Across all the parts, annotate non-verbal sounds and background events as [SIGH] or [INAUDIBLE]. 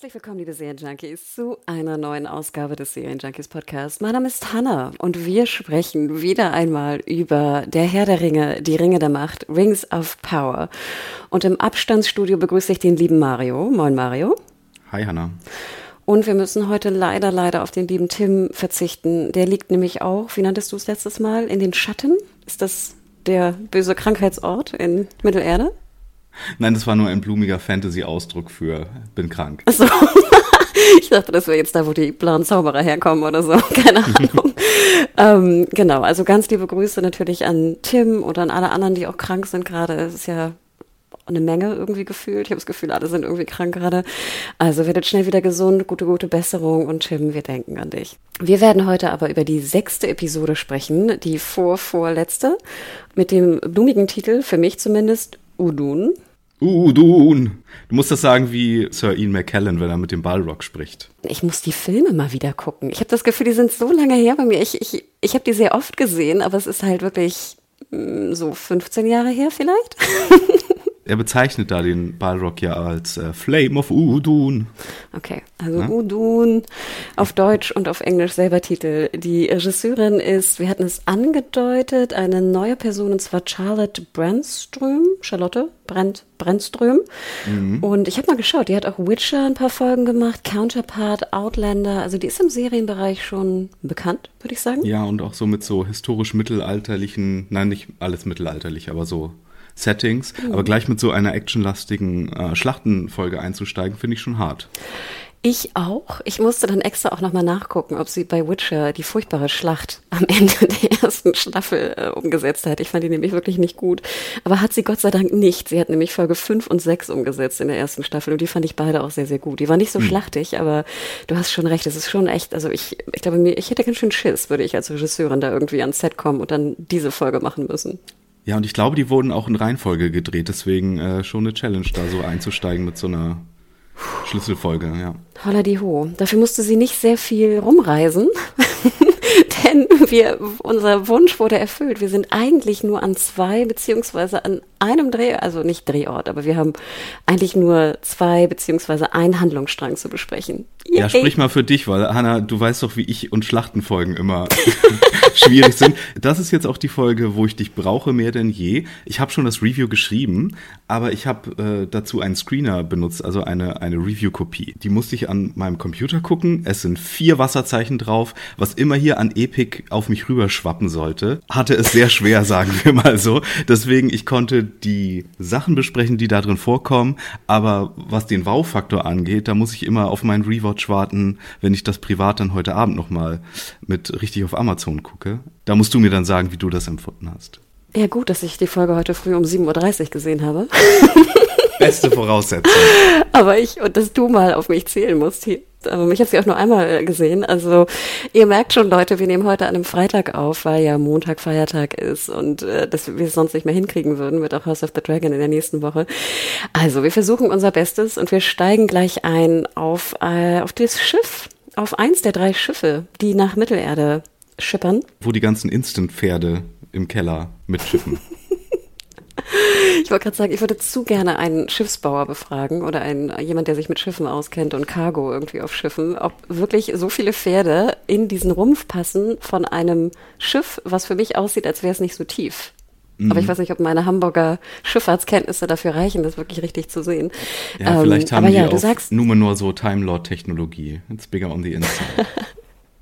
Herzlich willkommen, liebe Serienjunkies, zu einer neuen Ausgabe des Serienjunkies Podcast. Mein Name ist Hanna und wir sprechen wieder einmal über Der Herr der Ringe, die Ringe der Macht, Rings of Power. Und im Abstandsstudio begrüße ich den lieben Mario. Moin, Mario. Hi, Hanna. Und wir müssen heute leider, leider auf den lieben Tim verzichten. Der liegt nämlich auch, wie nanntest du es letztes Mal, in den Schatten? Ist das der böse Krankheitsort in Mittelerde? Nein, das war nur ein blumiger Fantasy-Ausdruck für bin krank. Achso. [LAUGHS] Ich dachte, das wäre jetzt da, wo die blauen Zauberer herkommen oder so. [LAUGHS] Keine Ahnung. ähm, genau, also ganz liebe Grüße natürlich an Tim oder an alle anderen, die auch krank sind gerade. Es ist ja eine Menge irgendwie gefühlt. Ich habe das Gefühl, alle sind irgendwie krank gerade. Also werdet schnell wieder gesund, gute, gute Besserung und Tim, wir denken an dich. Wir werden heute aber über die sechste Episode sprechen, die vorvorletzte, mit dem blumigen Titel, für mich zumindest, Udun. Udun. Du musst das sagen wie Sir Ian McKellen, wenn er mit dem Balrog spricht. Ich muss die Filme mal wieder gucken. Ich habe das Gefühl, die sind so lange her bei mir. Ich, ich, ich habe die sehr oft gesehen, aber es ist halt wirklich mh, so 15 Jahre her vielleicht. [LAUGHS] Er bezeichnet da den Balrog ja als äh, Flame of Udun. Okay, also ja? Udun auf Deutsch und auf Englisch selber Titel. Die Regisseurin ist, wir hatten es angedeutet, eine neue Person und zwar Charlotte Brandström. Charlotte Brand, Brandström. Mhm. Und ich habe mal geschaut, die hat auch Witcher ein paar Folgen gemacht, Counterpart, Outlander. Also die ist im Serienbereich schon bekannt, würde ich sagen. Ja, und auch so mit so historisch mittelalterlichen, nein, nicht alles mittelalterlich, aber so Settings, mhm. aber gleich mit so einer actionlastigen äh, Schlachtenfolge einzusteigen, finde ich schon hart. Ich auch. Ich musste dann extra auch nochmal nachgucken, ob sie bei Witcher die furchtbare Schlacht am Ende [LAUGHS] der ersten Staffel äh, umgesetzt hat. Ich fand die nämlich wirklich nicht gut. Aber hat sie Gott sei Dank nicht. Sie hat nämlich Folge 5 und 6 umgesetzt in der ersten Staffel und die fand ich beide auch sehr, sehr gut. Die war nicht so hm. schlachtig, aber du hast schon recht. Es ist schon echt, also ich, ich glaube mir, ich hätte ganz schön Schiss, würde ich als Regisseurin da irgendwie ans Set kommen und dann diese Folge machen müssen. Ja, und ich glaube, die wurden auch in Reihenfolge gedreht, deswegen äh, schon eine Challenge, da so einzusteigen mit so einer Schlüsselfolge, ja. Holla die Ho. Dafür musste sie nicht sehr viel rumreisen. [LAUGHS] Denn wir, unser Wunsch wurde erfüllt. Wir sind eigentlich nur an zwei beziehungsweise an einem Dreh, also nicht Drehort, aber wir haben eigentlich nur zwei beziehungsweise einen Handlungsstrang zu besprechen. Yay. Ja, sprich mal für dich, weil Hanna, du weißt doch, wie ich und Schlachtenfolgen immer [LAUGHS] schwierig sind. Das ist jetzt auch die Folge, wo ich dich brauche mehr denn je. Ich habe schon das Review geschrieben, aber ich habe äh, dazu einen Screener benutzt, also eine, eine Review-Kopie. Die musste ich an meinem Computer gucken. Es sind vier Wasserzeichen drauf. Was immer hier an Epic auf mich rüberschwappen sollte, hatte es sehr schwer, [LAUGHS] sagen wir mal so. Deswegen, ich konnte die Sachen besprechen, die da drin vorkommen, aber was den Wow-Faktor angeht, da muss ich immer auf meinen Rewatch warten, wenn ich das privat dann heute Abend nochmal mit richtig auf Amazon gucke. Da musst du mir dann sagen, wie du das empfunden hast. Ja, gut, dass ich die Folge heute früh um 7.30 Uhr gesehen habe. Beste Voraussetzung. [LAUGHS] Aber ich, und dass du mal auf mich zählen musst hier. Aber ich habe sie auch nur einmal gesehen. Also ihr merkt schon, Leute, wir nehmen heute an einem Freitag auf, weil ja Montag Feiertag ist und äh, dass wir es sonst nicht mehr hinkriegen würden mit auch House of the Dragon in der nächsten Woche. Also wir versuchen unser Bestes und wir steigen gleich ein auf, äh, auf das Schiff, auf eins der drei Schiffe, die nach Mittelerde schippern. Wo die ganzen Instant-Pferde im Keller mitschippen. [LAUGHS] Ich wollte gerade sagen, ich würde zu gerne einen Schiffsbauer befragen oder einen, jemand, der sich mit Schiffen auskennt und Cargo irgendwie auf Schiffen, ob wirklich so viele Pferde in diesen Rumpf passen von einem Schiff, was für mich aussieht, als wäre es nicht so tief. Mhm. Aber ich weiß nicht, ob meine Hamburger Schifffahrtskenntnisse dafür reichen, das wirklich richtig zu sehen. Ja, ähm, vielleicht haben aber die ja, auf sagst, Numenor so Time Lord Technologie. It's bigger on the inside.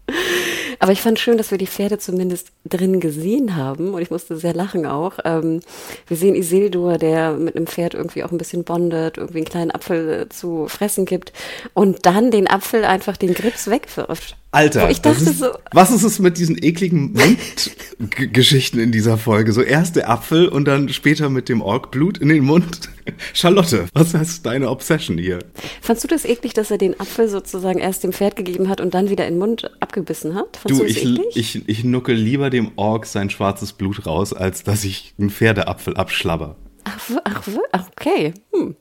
[LAUGHS] Aber ich fand schön, dass wir die Pferde zumindest drin gesehen haben und ich musste sehr lachen auch. Ähm, wir sehen Isildur, der mit einem Pferd irgendwie auch ein bisschen bondet, irgendwie einen kleinen Apfel äh, zu fressen gibt und dann den Apfel einfach den Grips wegwirft. Alter, ist, so, was ist es mit diesen ekligen Mundgeschichten in dieser Folge? So erst der Apfel und dann später mit dem Orkblut in den Mund. [LAUGHS] Charlotte, was ist deine Obsession hier? Fandst du das eklig, dass er den Apfel sozusagen erst dem Pferd gegeben hat und dann wieder in den Mund abgebissen hat? Fandst du, du ich, eklig? ich, ich nuckel lieber dem Ork sein schwarzes Blut raus, als dass ich einen Pferdeapfel abschlabber. Ach, ach, ach okay. Hm.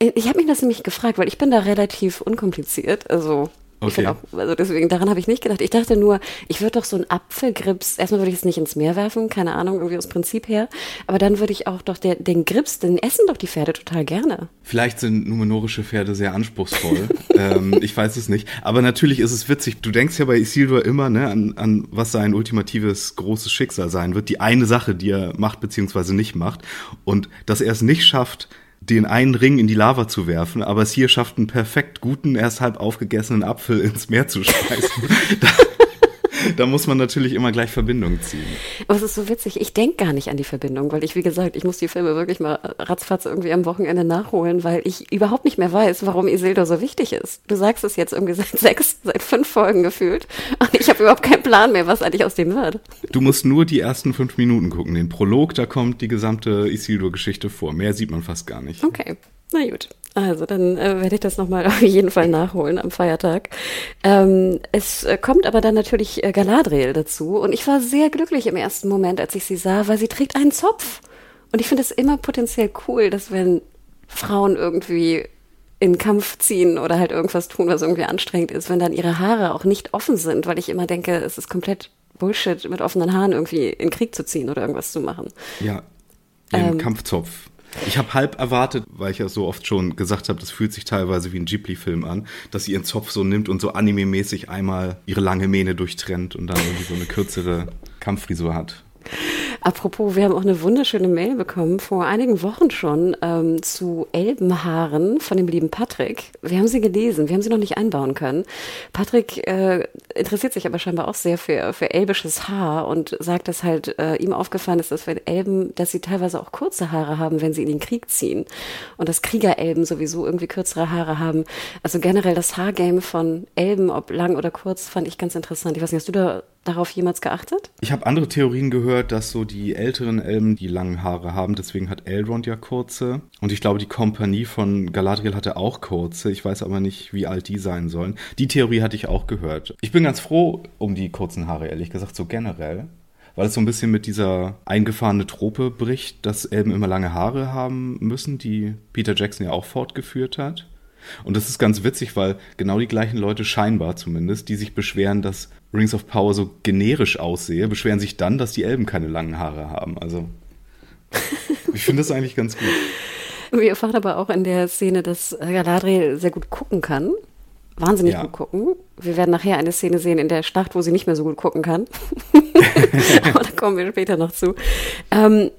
Ich habe mich das nämlich gefragt, weil ich bin da relativ unkompliziert. Also Okay. Auch, also deswegen, daran habe ich nicht gedacht. Ich dachte nur, ich würde doch so einen Apfelgrips, erstmal würde ich es nicht ins Meer werfen, keine Ahnung, irgendwie aus Prinzip her. Aber dann würde ich auch doch der, den Grips, den essen doch die Pferde total gerne. Vielleicht sind numenorische Pferde sehr anspruchsvoll. [LAUGHS] ähm, ich weiß es nicht. Aber natürlich ist es witzig. Du denkst ja bei Isildur immer ne, an, an, was sein ultimatives großes Schicksal sein wird. Die eine Sache, die er macht beziehungsweise nicht macht. Und dass er es nicht schafft, den einen Ring in die Lava zu werfen, aber es hier schafft einen perfekt guten, erst halb aufgegessenen Apfel ins Meer zu schmeißen. [LAUGHS] da muss man natürlich immer gleich Verbindungen ziehen. Aber es ist so witzig, ich denke gar nicht an die Verbindung, weil ich, wie gesagt, ich muss die Filme wirklich mal ratzfatz irgendwie am Wochenende nachholen, weil ich überhaupt nicht mehr weiß, warum Isildur so wichtig ist. Du sagst es jetzt irgendwie [LAUGHS] seit sechs, seit fünf Folgen gefühlt und ich habe überhaupt keinen Plan mehr, was eigentlich aus dem wird. Du musst nur die ersten fünf Minuten gucken. Den Prolog, da kommt die gesamte Isildur-Geschichte vor. Mehr sieht man fast gar nicht. Okay. Na gut, also dann äh, werde ich das nochmal [LAUGHS] auf jeden Fall nachholen am Feiertag. Ähm, es äh, kommt aber dann natürlich äh, Galadriel dazu und ich war sehr glücklich im ersten Moment, als ich sie sah, weil sie trägt einen Zopf. Und ich finde es immer potenziell cool, dass wenn Frauen irgendwie in Kampf ziehen oder halt irgendwas tun, was irgendwie anstrengend ist, wenn dann ihre Haare auch nicht offen sind, weil ich immer denke, es ist komplett Bullshit, mit offenen Haaren irgendwie in Krieg zu ziehen oder irgendwas zu machen. Ja, den ähm, Kampfzopf. Ich habe halb erwartet, weil ich ja so oft schon gesagt habe, das fühlt sich teilweise wie ein Ghibli-Film an, dass sie ihren Zopf so nimmt und so anime-mäßig einmal ihre lange Mähne durchtrennt und dann irgendwie so eine kürzere Kampffrisur hat. Apropos, wir haben auch eine wunderschöne Mail bekommen, vor einigen Wochen schon, ähm, zu Elbenhaaren von dem lieben Patrick. Wir haben sie gelesen, wir haben sie noch nicht einbauen können. Patrick äh, interessiert sich aber scheinbar auch sehr für, für elbisches Haar und sagt, dass halt äh, ihm aufgefallen ist, dass wir Elben, dass sie teilweise auch kurze Haare haben, wenn sie in den Krieg ziehen. Und dass Kriegerelben sowieso irgendwie kürzere Haare haben. Also generell das Haargame von Elben, ob lang oder kurz, fand ich ganz interessant. Ich weiß nicht, hast du da darauf jemals geachtet? Ich habe andere Theorien gehört, dass so die älteren Elben die langen Haare haben, deswegen hat Elrond ja kurze. Und ich glaube, die Kompanie von Galadriel hatte auch kurze. Ich weiß aber nicht, wie alt die sein sollen. Die Theorie hatte ich auch gehört. Ich bin ganz froh um die kurzen Haare, ehrlich gesagt, so generell. Weil es so ein bisschen mit dieser eingefahrene Trope bricht, dass Elben immer lange Haare haben müssen, die Peter Jackson ja auch fortgeführt hat. Und das ist ganz witzig, weil genau die gleichen Leute scheinbar zumindest, die sich beschweren, dass Rings of Power so generisch aussehe, beschweren sich dann, dass die Elben keine langen Haare haben. Also [LAUGHS] ich finde das eigentlich ganz gut. Wir erfahren aber auch in der Szene, dass Galadriel sehr gut gucken kann. Wahnsinnig ja. gut gucken. Wir werden nachher eine Szene sehen in der Schlacht, wo sie nicht mehr so gut gucken kann. [LAUGHS] [LAUGHS] aber da kommen wir später noch zu. Ähm,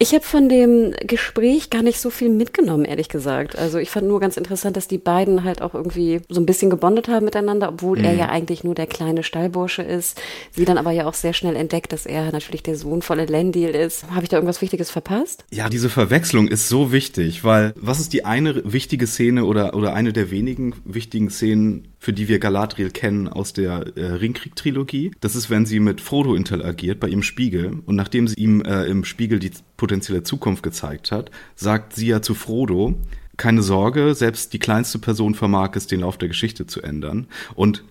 ich habe von dem Gespräch gar nicht so viel mitgenommen, ehrlich gesagt. Also ich fand nur ganz interessant, dass die beiden halt auch irgendwie so ein bisschen gebondet haben miteinander, obwohl mhm. er ja eigentlich nur der kleine Stallbursche ist. Sie dann aber ja auch sehr schnell entdeckt, dass er natürlich der Sohn von Elendil ist. Habe ich da irgendwas Wichtiges verpasst? Ja, diese Verwechslung ist so wichtig, weil was ist die eine wichtige Szene oder, oder eine der wenigen wichtigen Szenen für die wir Galadriel kennen aus der äh, Ringkrieg-Trilogie. Das ist, wenn sie mit Frodo interagiert bei ihrem Spiegel. Und nachdem sie ihm äh, im Spiegel die potenzielle Zukunft gezeigt hat, sagt sie ja zu Frodo, keine Sorge, selbst die kleinste Person vermag es, den Lauf der Geschichte zu ändern. Und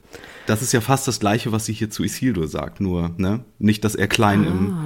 das ist ja fast das Gleiche, was sie hier zu Isildur sagt, nur ne? nicht, dass er klein ah, im.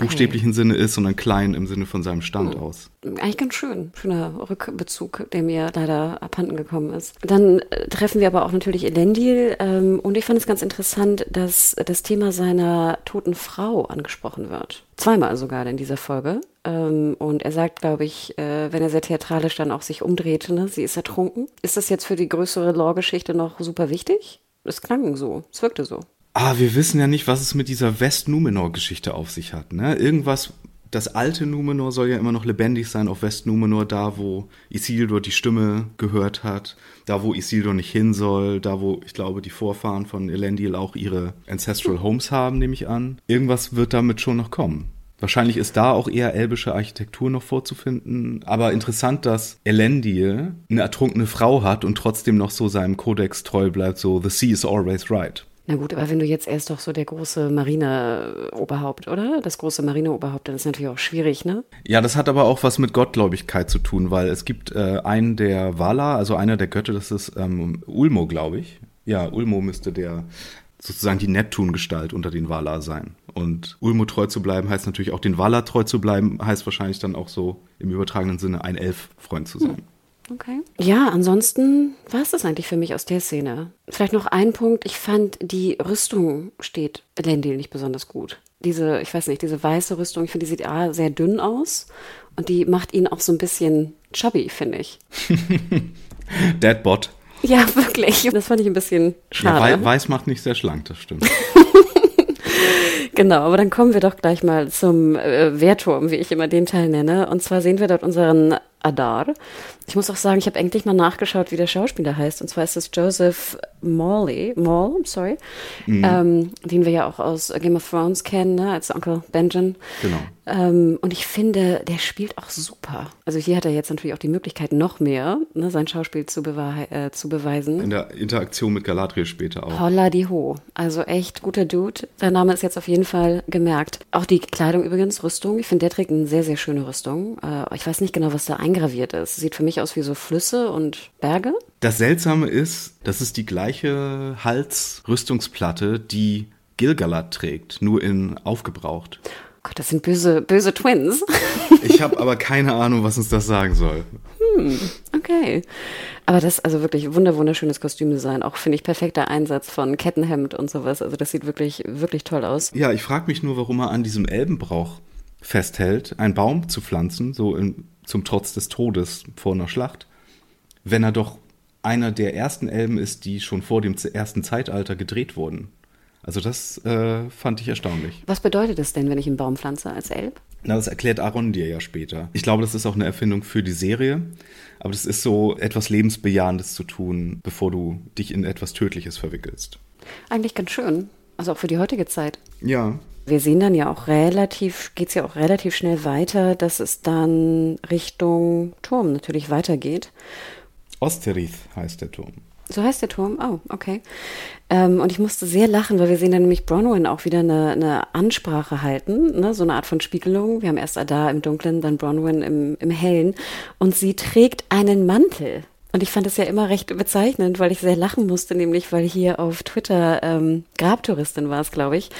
Buchstäblichen Sinne ist, sondern klein im Sinne von seinem Stand oh. aus. Eigentlich ganz schön, schöner Rückbezug, der mir leider abhanden gekommen ist. Dann äh, treffen wir aber auch natürlich Elendil ähm, und ich fand es ganz interessant, dass das Thema seiner toten Frau angesprochen wird. Zweimal sogar in dieser Folge. Ähm, und er sagt, glaube ich, äh, wenn er sehr theatralisch dann auch sich umdreht, ne, sie ist ertrunken. Ist das jetzt für die größere Lore-Geschichte noch super wichtig? es klang so, es wirkte so. Ah, wir wissen ja nicht, was es mit dieser West-Numenor-Geschichte auf sich hat. Ne? Irgendwas das alte Numenor soll ja immer noch lebendig sein auf West-Numenor, da wo Isildur die Stimme gehört hat, da wo Isildur nicht hin soll, da wo ich glaube die Vorfahren von Elendil auch ihre Ancestral Homes haben, nehme ich an. Irgendwas wird damit schon noch kommen. Wahrscheinlich ist da auch eher elbische Architektur noch vorzufinden. Aber interessant, dass Elendil eine ertrunkene Frau hat und trotzdem noch so seinem Kodex treu bleibt, so The Sea is always right. Na gut, aber wenn du jetzt erst doch so der große Marineoberhaupt, oder? Das große Marineoberhaupt, dann ist natürlich auch schwierig, ne? Ja, das hat aber auch was mit Gottgläubigkeit zu tun, weil es gibt äh, einen der Vala, also einer der Götter, das ist ähm, Ulmo, glaube ich. Ja, Ulmo müsste der sozusagen die Neptun-Gestalt unter den Vala sein. Und Ulmo treu zu bleiben heißt natürlich auch den Vala treu zu bleiben, heißt wahrscheinlich dann auch so im übertragenen Sinne ein Elf-Freund zu sein. Hm. Okay. Ja, ansonsten war es das eigentlich für mich aus der Szene. Vielleicht noch ein Punkt. Ich fand, die Rüstung steht Elendil nicht besonders gut. Diese, ich weiß nicht, diese weiße Rüstung, ich finde, die sieht A, sehr dünn aus und die macht ihn auch so ein bisschen chubby, finde ich. [LAUGHS] Deadbot. Ja, wirklich. Das fand ich ein bisschen schade. Ja, weiß macht nicht sehr schlank, das stimmt. [LAUGHS] Genau, aber dann kommen wir doch gleich mal zum äh, Wehrturm, wie ich immer den Teil nenne. Und zwar sehen wir dort unseren Adar. Ich muss auch sagen, ich habe endlich mal nachgeschaut, wie der Schauspieler heißt. Und zwar ist es Joseph Morley, Maul, sorry, mhm. ähm, den wir ja auch aus Game of Thrones kennen, ne, als Onkel Benjen. Genau. Ähm, und ich finde, der spielt auch super. Also hier hat er jetzt natürlich auch die Möglichkeit, noch mehr ne, sein Schauspiel zu, äh, zu beweisen. In der Interaktion mit Galadriel später auch. Holla die Ho. Also echt guter Dude. Der Name ist jetzt auf jeden Fall gemerkt. Auch die Kleidung übrigens, Rüstung. Ich finde, der trägt eine sehr, sehr schöne Rüstung. Äh, ich weiß nicht genau, was da eingraviert ist. Sieht für mich aus wie so Flüsse und Berge. Das Seltsame ist, das ist die gleiche Halsrüstungsplatte, die Gilgalad trägt, nur in aufgebraucht. Gott, das sind böse, böse Twins. [LAUGHS] ich habe aber keine Ahnung, was uns das sagen soll. Hm, okay. Aber das ist also wirklich wunder wunderschönes Kostümdesign. Auch finde ich perfekter Einsatz von Kettenhemd und sowas. Also das sieht wirklich, wirklich toll aus. Ja, ich frage mich nur, warum er an diesem Elbenbrauch festhält, einen Baum zu pflanzen, so in, zum Trotz des Todes vor einer Schlacht, wenn er doch einer der ersten Elben ist, die schon vor dem ersten Zeitalter gedreht wurden. Also das äh, fand ich erstaunlich. Was bedeutet das denn, wenn ich einen Baum pflanze als Elb? Na, das erklärt Aaron dir ja später. Ich glaube, das ist auch eine Erfindung für die Serie. Aber das ist so etwas Lebensbejahendes zu tun, bevor du dich in etwas Tödliches verwickelst. Eigentlich ganz schön. Also auch für die heutige Zeit. Ja. Wir sehen dann ja auch relativ, geht es ja auch relativ schnell weiter, dass es dann Richtung Turm natürlich weitergeht. Osterith heißt der Turm. So heißt der Turm? Oh, okay. Ähm, und ich musste sehr lachen, weil wir sehen dann nämlich Bronwyn auch wieder eine, eine Ansprache halten, ne? so eine Art von Spiegelung. Wir haben erst Ada im Dunklen, dann Bronwyn im, im Hellen. Und sie trägt einen Mantel. Und ich fand es ja immer recht bezeichnend, weil ich sehr lachen musste, nämlich weil hier auf Twitter ähm, Grabtouristin war es, glaube ich,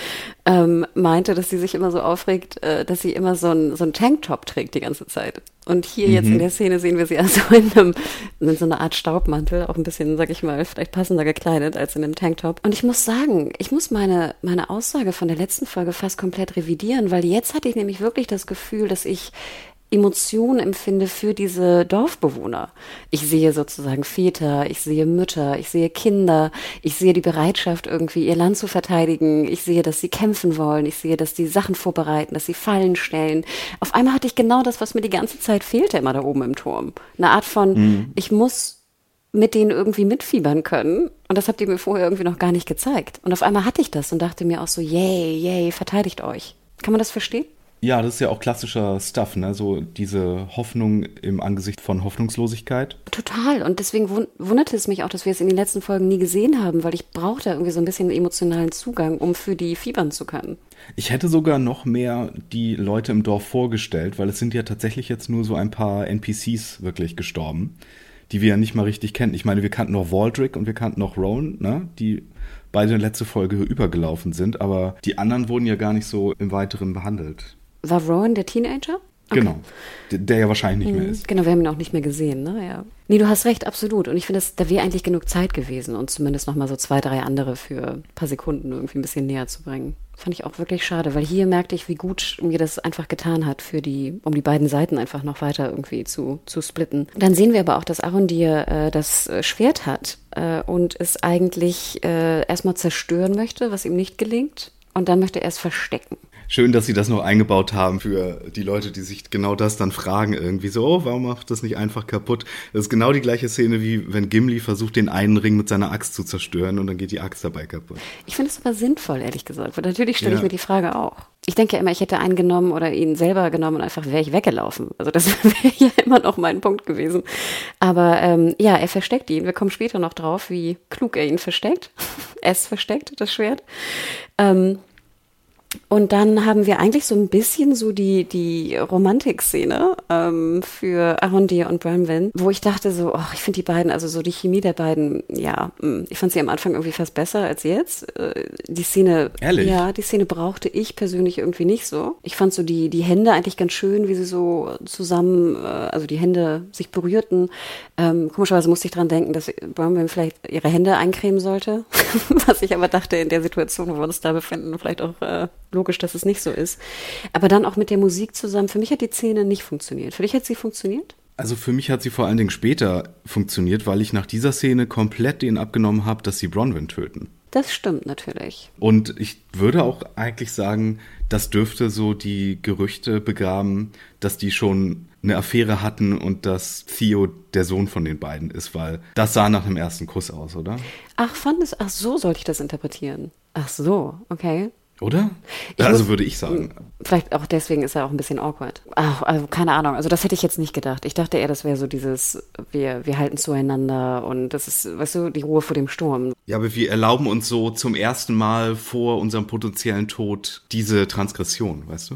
ähm, meinte, dass sie sich immer so aufregt, äh, dass sie immer so ein, so ein Tanktop trägt die ganze Zeit. Und hier mhm. jetzt in der Szene sehen wir sie [LAUGHS] also in, einem, in so einer Art Staubmantel, auch ein bisschen, sag ich mal, vielleicht passender gekleidet als in einem Tanktop. Und ich muss sagen, ich muss meine, meine Aussage von der letzten Folge fast komplett revidieren, weil jetzt hatte ich nämlich wirklich das Gefühl, dass ich Emotionen empfinde für diese Dorfbewohner. Ich sehe sozusagen Väter, ich sehe Mütter, ich sehe Kinder, ich sehe die Bereitschaft, irgendwie ihr Land zu verteidigen, ich sehe, dass sie kämpfen wollen, ich sehe, dass die Sachen vorbereiten, dass sie Fallen stellen. Auf einmal hatte ich genau das, was mir die ganze Zeit fehlte, immer da oben im Turm. Eine Art von, mhm. ich muss mit denen irgendwie mitfiebern können. Und das habt ihr mir vorher irgendwie noch gar nicht gezeigt. Und auf einmal hatte ich das und dachte mir auch so, yay, yay, verteidigt euch. Kann man das verstehen? Ja, das ist ja auch klassischer Stuff, ne? So diese Hoffnung im Angesicht von Hoffnungslosigkeit. Total. Und deswegen wunderte es mich auch, dass wir es in den letzten Folgen nie gesehen haben, weil ich brauchte irgendwie so ein bisschen emotionalen Zugang, um für die fiebern zu können. Ich hätte sogar noch mehr die Leute im Dorf vorgestellt, weil es sind ja tatsächlich jetzt nur so ein paar NPCs wirklich gestorben, die wir ja nicht mal richtig kennen. Ich meine, wir kannten noch Waldrick und wir kannten noch Rowan, ne? Die beide in letzte Folge übergelaufen sind, aber die anderen wurden ja gar nicht so im Weiteren behandelt. War Rowan der Teenager? Okay. Genau. Der, der, ja wahrscheinlich nicht mehr mhm. ist. Genau, wir haben ihn auch nicht mehr gesehen, ne? Ja. Nee, du hast recht, absolut. Und ich finde, da wäre eigentlich genug Zeit gewesen und zumindest nochmal so zwei, drei andere für ein paar Sekunden irgendwie ein bisschen näher zu bringen. Fand ich auch wirklich schade, weil hier merkte ich, wie gut mir das einfach getan hat, für die, um die beiden Seiten einfach noch weiter irgendwie zu, zu splitten. Dann sehen wir aber auch, dass Arundir äh, das äh, Schwert hat äh, und es eigentlich äh, erstmal zerstören möchte, was ihm nicht gelingt und dann möchte er es verstecken. Schön, dass Sie das noch eingebaut haben für die Leute, die sich genau das dann fragen irgendwie so, oh, warum macht das nicht einfach kaputt? Das ist genau die gleiche Szene, wie wenn Gimli versucht, den einen Ring mit seiner Axt zu zerstören und dann geht die Axt dabei kaputt. Ich finde es aber sinnvoll, ehrlich gesagt. Weil natürlich stelle ja. ich mir die Frage auch. Ich denke ja immer, ich hätte einen genommen oder ihn selber genommen und einfach wäre ich weggelaufen. Also das [LAUGHS] wäre ja immer noch mein Punkt gewesen. Aber ähm, ja, er versteckt ihn. Wir kommen später noch drauf, wie klug er ihn versteckt. [LAUGHS] es versteckt, das Schwert. Ähm, und dann haben wir eigentlich so ein bisschen so die, die Romantik-Szene ähm, für Arondir und Bronwyn, wo ich dachte so, oh, ich finde die beiden, also so die Chemie der beiden, ja, mm, ich fand sie am Anfang irgendwie fast besser als jetzt. Äh, die Szene, Ehrlich? ja, die Szene brauchte ich persönlich irgendwie nicht so. Ich fand so die, die Hände eigentlich ganz schön, wie sie so zusammen, äh, also die Hände sich berührten. Ähm, komischerweise musste ich dran denken, dass Bronwyn vielleicht ihre Hände eincremen sollte, [LAUGHS] was ich aber dachte in der Situation, wo wir uns da befinden, vielleicht auch äh, logisch, dass es nicht so ist. Aber dann auch mit der Musik zusammen. Für mich hat die Szene nicht funktioniert. Für dich hat sie funktioniert? Also für mich hat sie vor allen Dingen später funktioniert, weil ich nach dieser Szene komplett den abgenommen habe, dass sie Bronwyn töten. Das stimmt natürlich. Und ich würde auch eigentlich sagen, das dürfte so die Gerüchte begraben, dass die schon eine Affäre hatten und dass Theo der Sohn von den beiden ist, weil das sah nach einem ersten Kuss aus, oder? Ach, fand es, ach so sollte ich das interpretieren. Ach so, okay. Oder? Ich also muss, würde ich sagen. Vielleicht auch deswegen ist er auch ein bisschen awkward. Ach, also keine Ahnung. Also das hätte ich jetzt nicht gedacht. Ich dachte eher, das wäre so dieses, wir, wir halten zueinander und das ist, weißt du, die Ruhe vor dem Sturm. Ja, aber wir erlauben uns so zum ersten Mal vor unserem potenziellen Tod diese Transgression, weißt du?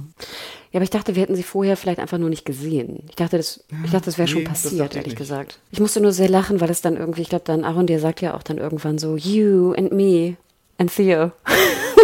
Ja, aber ich dachte, wir hätten sie vorher vielleicht einfach nur nicht gesehen. Ich dachte, das, ich dachte, das wäre nee, schon passiert, ehrlich nicht. gesagt. Ich musste nur sehr lachen, weil es dann irgendwie, ich glaube, dann Aaron, der sagt ja auch dann irgendwann so, you and me and Theo. [LAUGHS]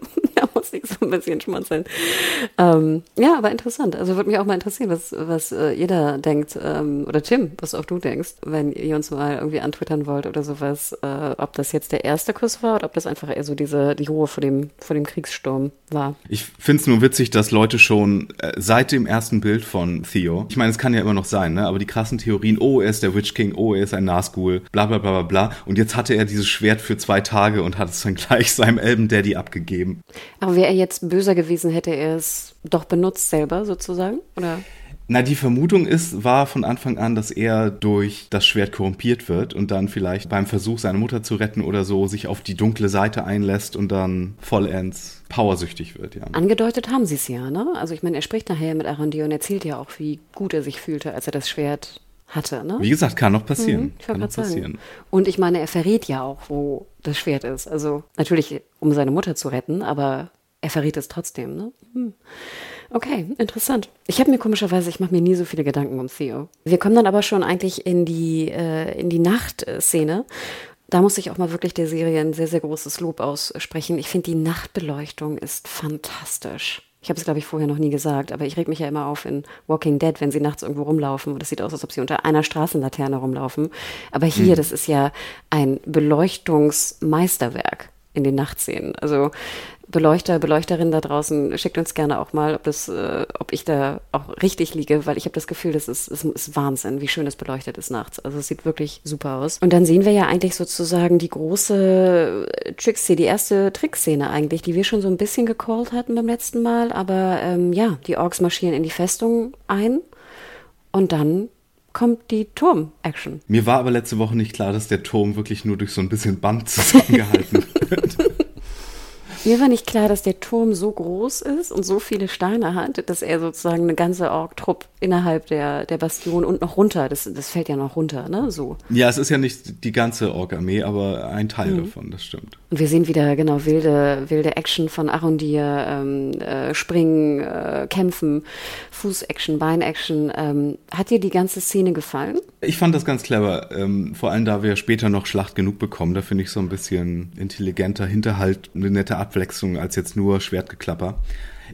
[LAUGHS] muss ich so ein bisschen schmunzeln. Ähm, ja, aber interessant. Also würde mich auch mal interessieren, was, was äh, jeder denkt, ähm, oder Tim, was auch du denkst, wenn ihr uns mal irgendwie antwittern wollt oder sowas, äh, ob das jetzt der erste Kuss war oder ob das einfach eher so diese, die Ruhe vor dem, vor dem Kriegssturm war. Ich finde es nur witzig, dass Leute schon äh, seit dem ersten Bild von Theo, ich meine, es kann ja immer noch sein, ne, aber die krassen Theorien, oh, er ist der Witch King, oh, er ist ein Nazgul, bla bla bla bla bla, und jetzt hatte er dieses Schwert für zwei Tage und hat es dann [LAUGHS] gleich seinem Elben Daddy abgegeben. Aber wäre er jetzt böser gewesen, hätte er es doch benutzt selber sozusagen, oder? Na, die Vermutung ist, war von Anfang an, dass er durch das Schwert korrumpiert wird und dann vielleicht beim Versuch, seine Mutter zu retten oder so, sich auf die dunkle Seite einlässt und dann vollends powersüchtig wird, ja. Angedeutet haben sie es ja, ne? Also ich meine, er spricht nachher mit Arandir und erzählt ja auch, wie gut er sich fühlte, als er das Schwert hatte, ne? Wie gesagt, kann noch passieren. Mhm, kann noch passieren. Und ich meine, er verrät ja auch, wo das Schwert ist. Also natürlich, um seine Mutter zu retten, aber er verrät es trotzdem, ne? Hm. Okay, interessant. Ich habe mir komischerweise, ich mache mir nie so viele Gedanken um Theo. Wir kommen dann aber schon eigentlich in die, äh, in die Nachtszene. Da muss ich auch mal wirklich der Serie ein sehr, sehr großes Lob aussprechen. Ich finde, die Nachtbeleuchtung ist fantastisch. Ich habe es, glaube ich, vorher noch nie gesagt, aber ich reg mich ja immer auf in Walking Dead, wenn sie nachts irgendwo rumlaufen. Und es sieht aus, als ob sie unter einer Straßenlaterne rumlaufen. Aber hier, mhm. das ist ja ein Beleuchtungsmeisterwerk in den Nachtszenen. Also Beleuchter, Beleuchterin da draußen, schickt uns gerne auch mal, ob das, äh, ob ich da auch richtig liege, weil ich habe das Gefühl, das ist, ist, ist Wahnsinn, wie schön es beleuchtet ist nachts. Also es sieht wirklich super aus. Und dann sehen wir ja eigentlich sozusagen die große Trickszene, die erste Trickszene eigentlich, die wir schon so ein bisschen gecallt hatten beim letzten Mal. Aber ähm, ja, die Orks marschieren in die Festung ein und dann kommt die Turm-Action. Mir war aber letzte Woche nicht klar, dass der Turm wirklich nur durch so ein bisschen Band [LAUGHS] zusammengehalten wird. Mir war nicht klar, dass der Turm so groß ist und so viele Steine hat, dass er sozusagen eine ganze Ork-Trupp innerhalb der, der Bastion und noch runter, das, das fällt ja noch runter, ne, so. Ja, es ist ja nicht die ganze Ork-Armee, aber ein Teil mhm. davon, das stimmt. Und wir sehen wieder, genau, wilde, wilde Action von Arundir, ähm, äh, Springen, äh, Kämpfen, Fuß-Action, Bein-Action. Ähm, hat dir die ganze Szene gefallen? Ich fand das ganz clever, ähm, vor allem da wir später noch Schlacht genug bekommen, da finde ich so ein bisschen intelligenter Hinterhalt, eine nette Abwechslung als jetzt nur Schwertgeklapper.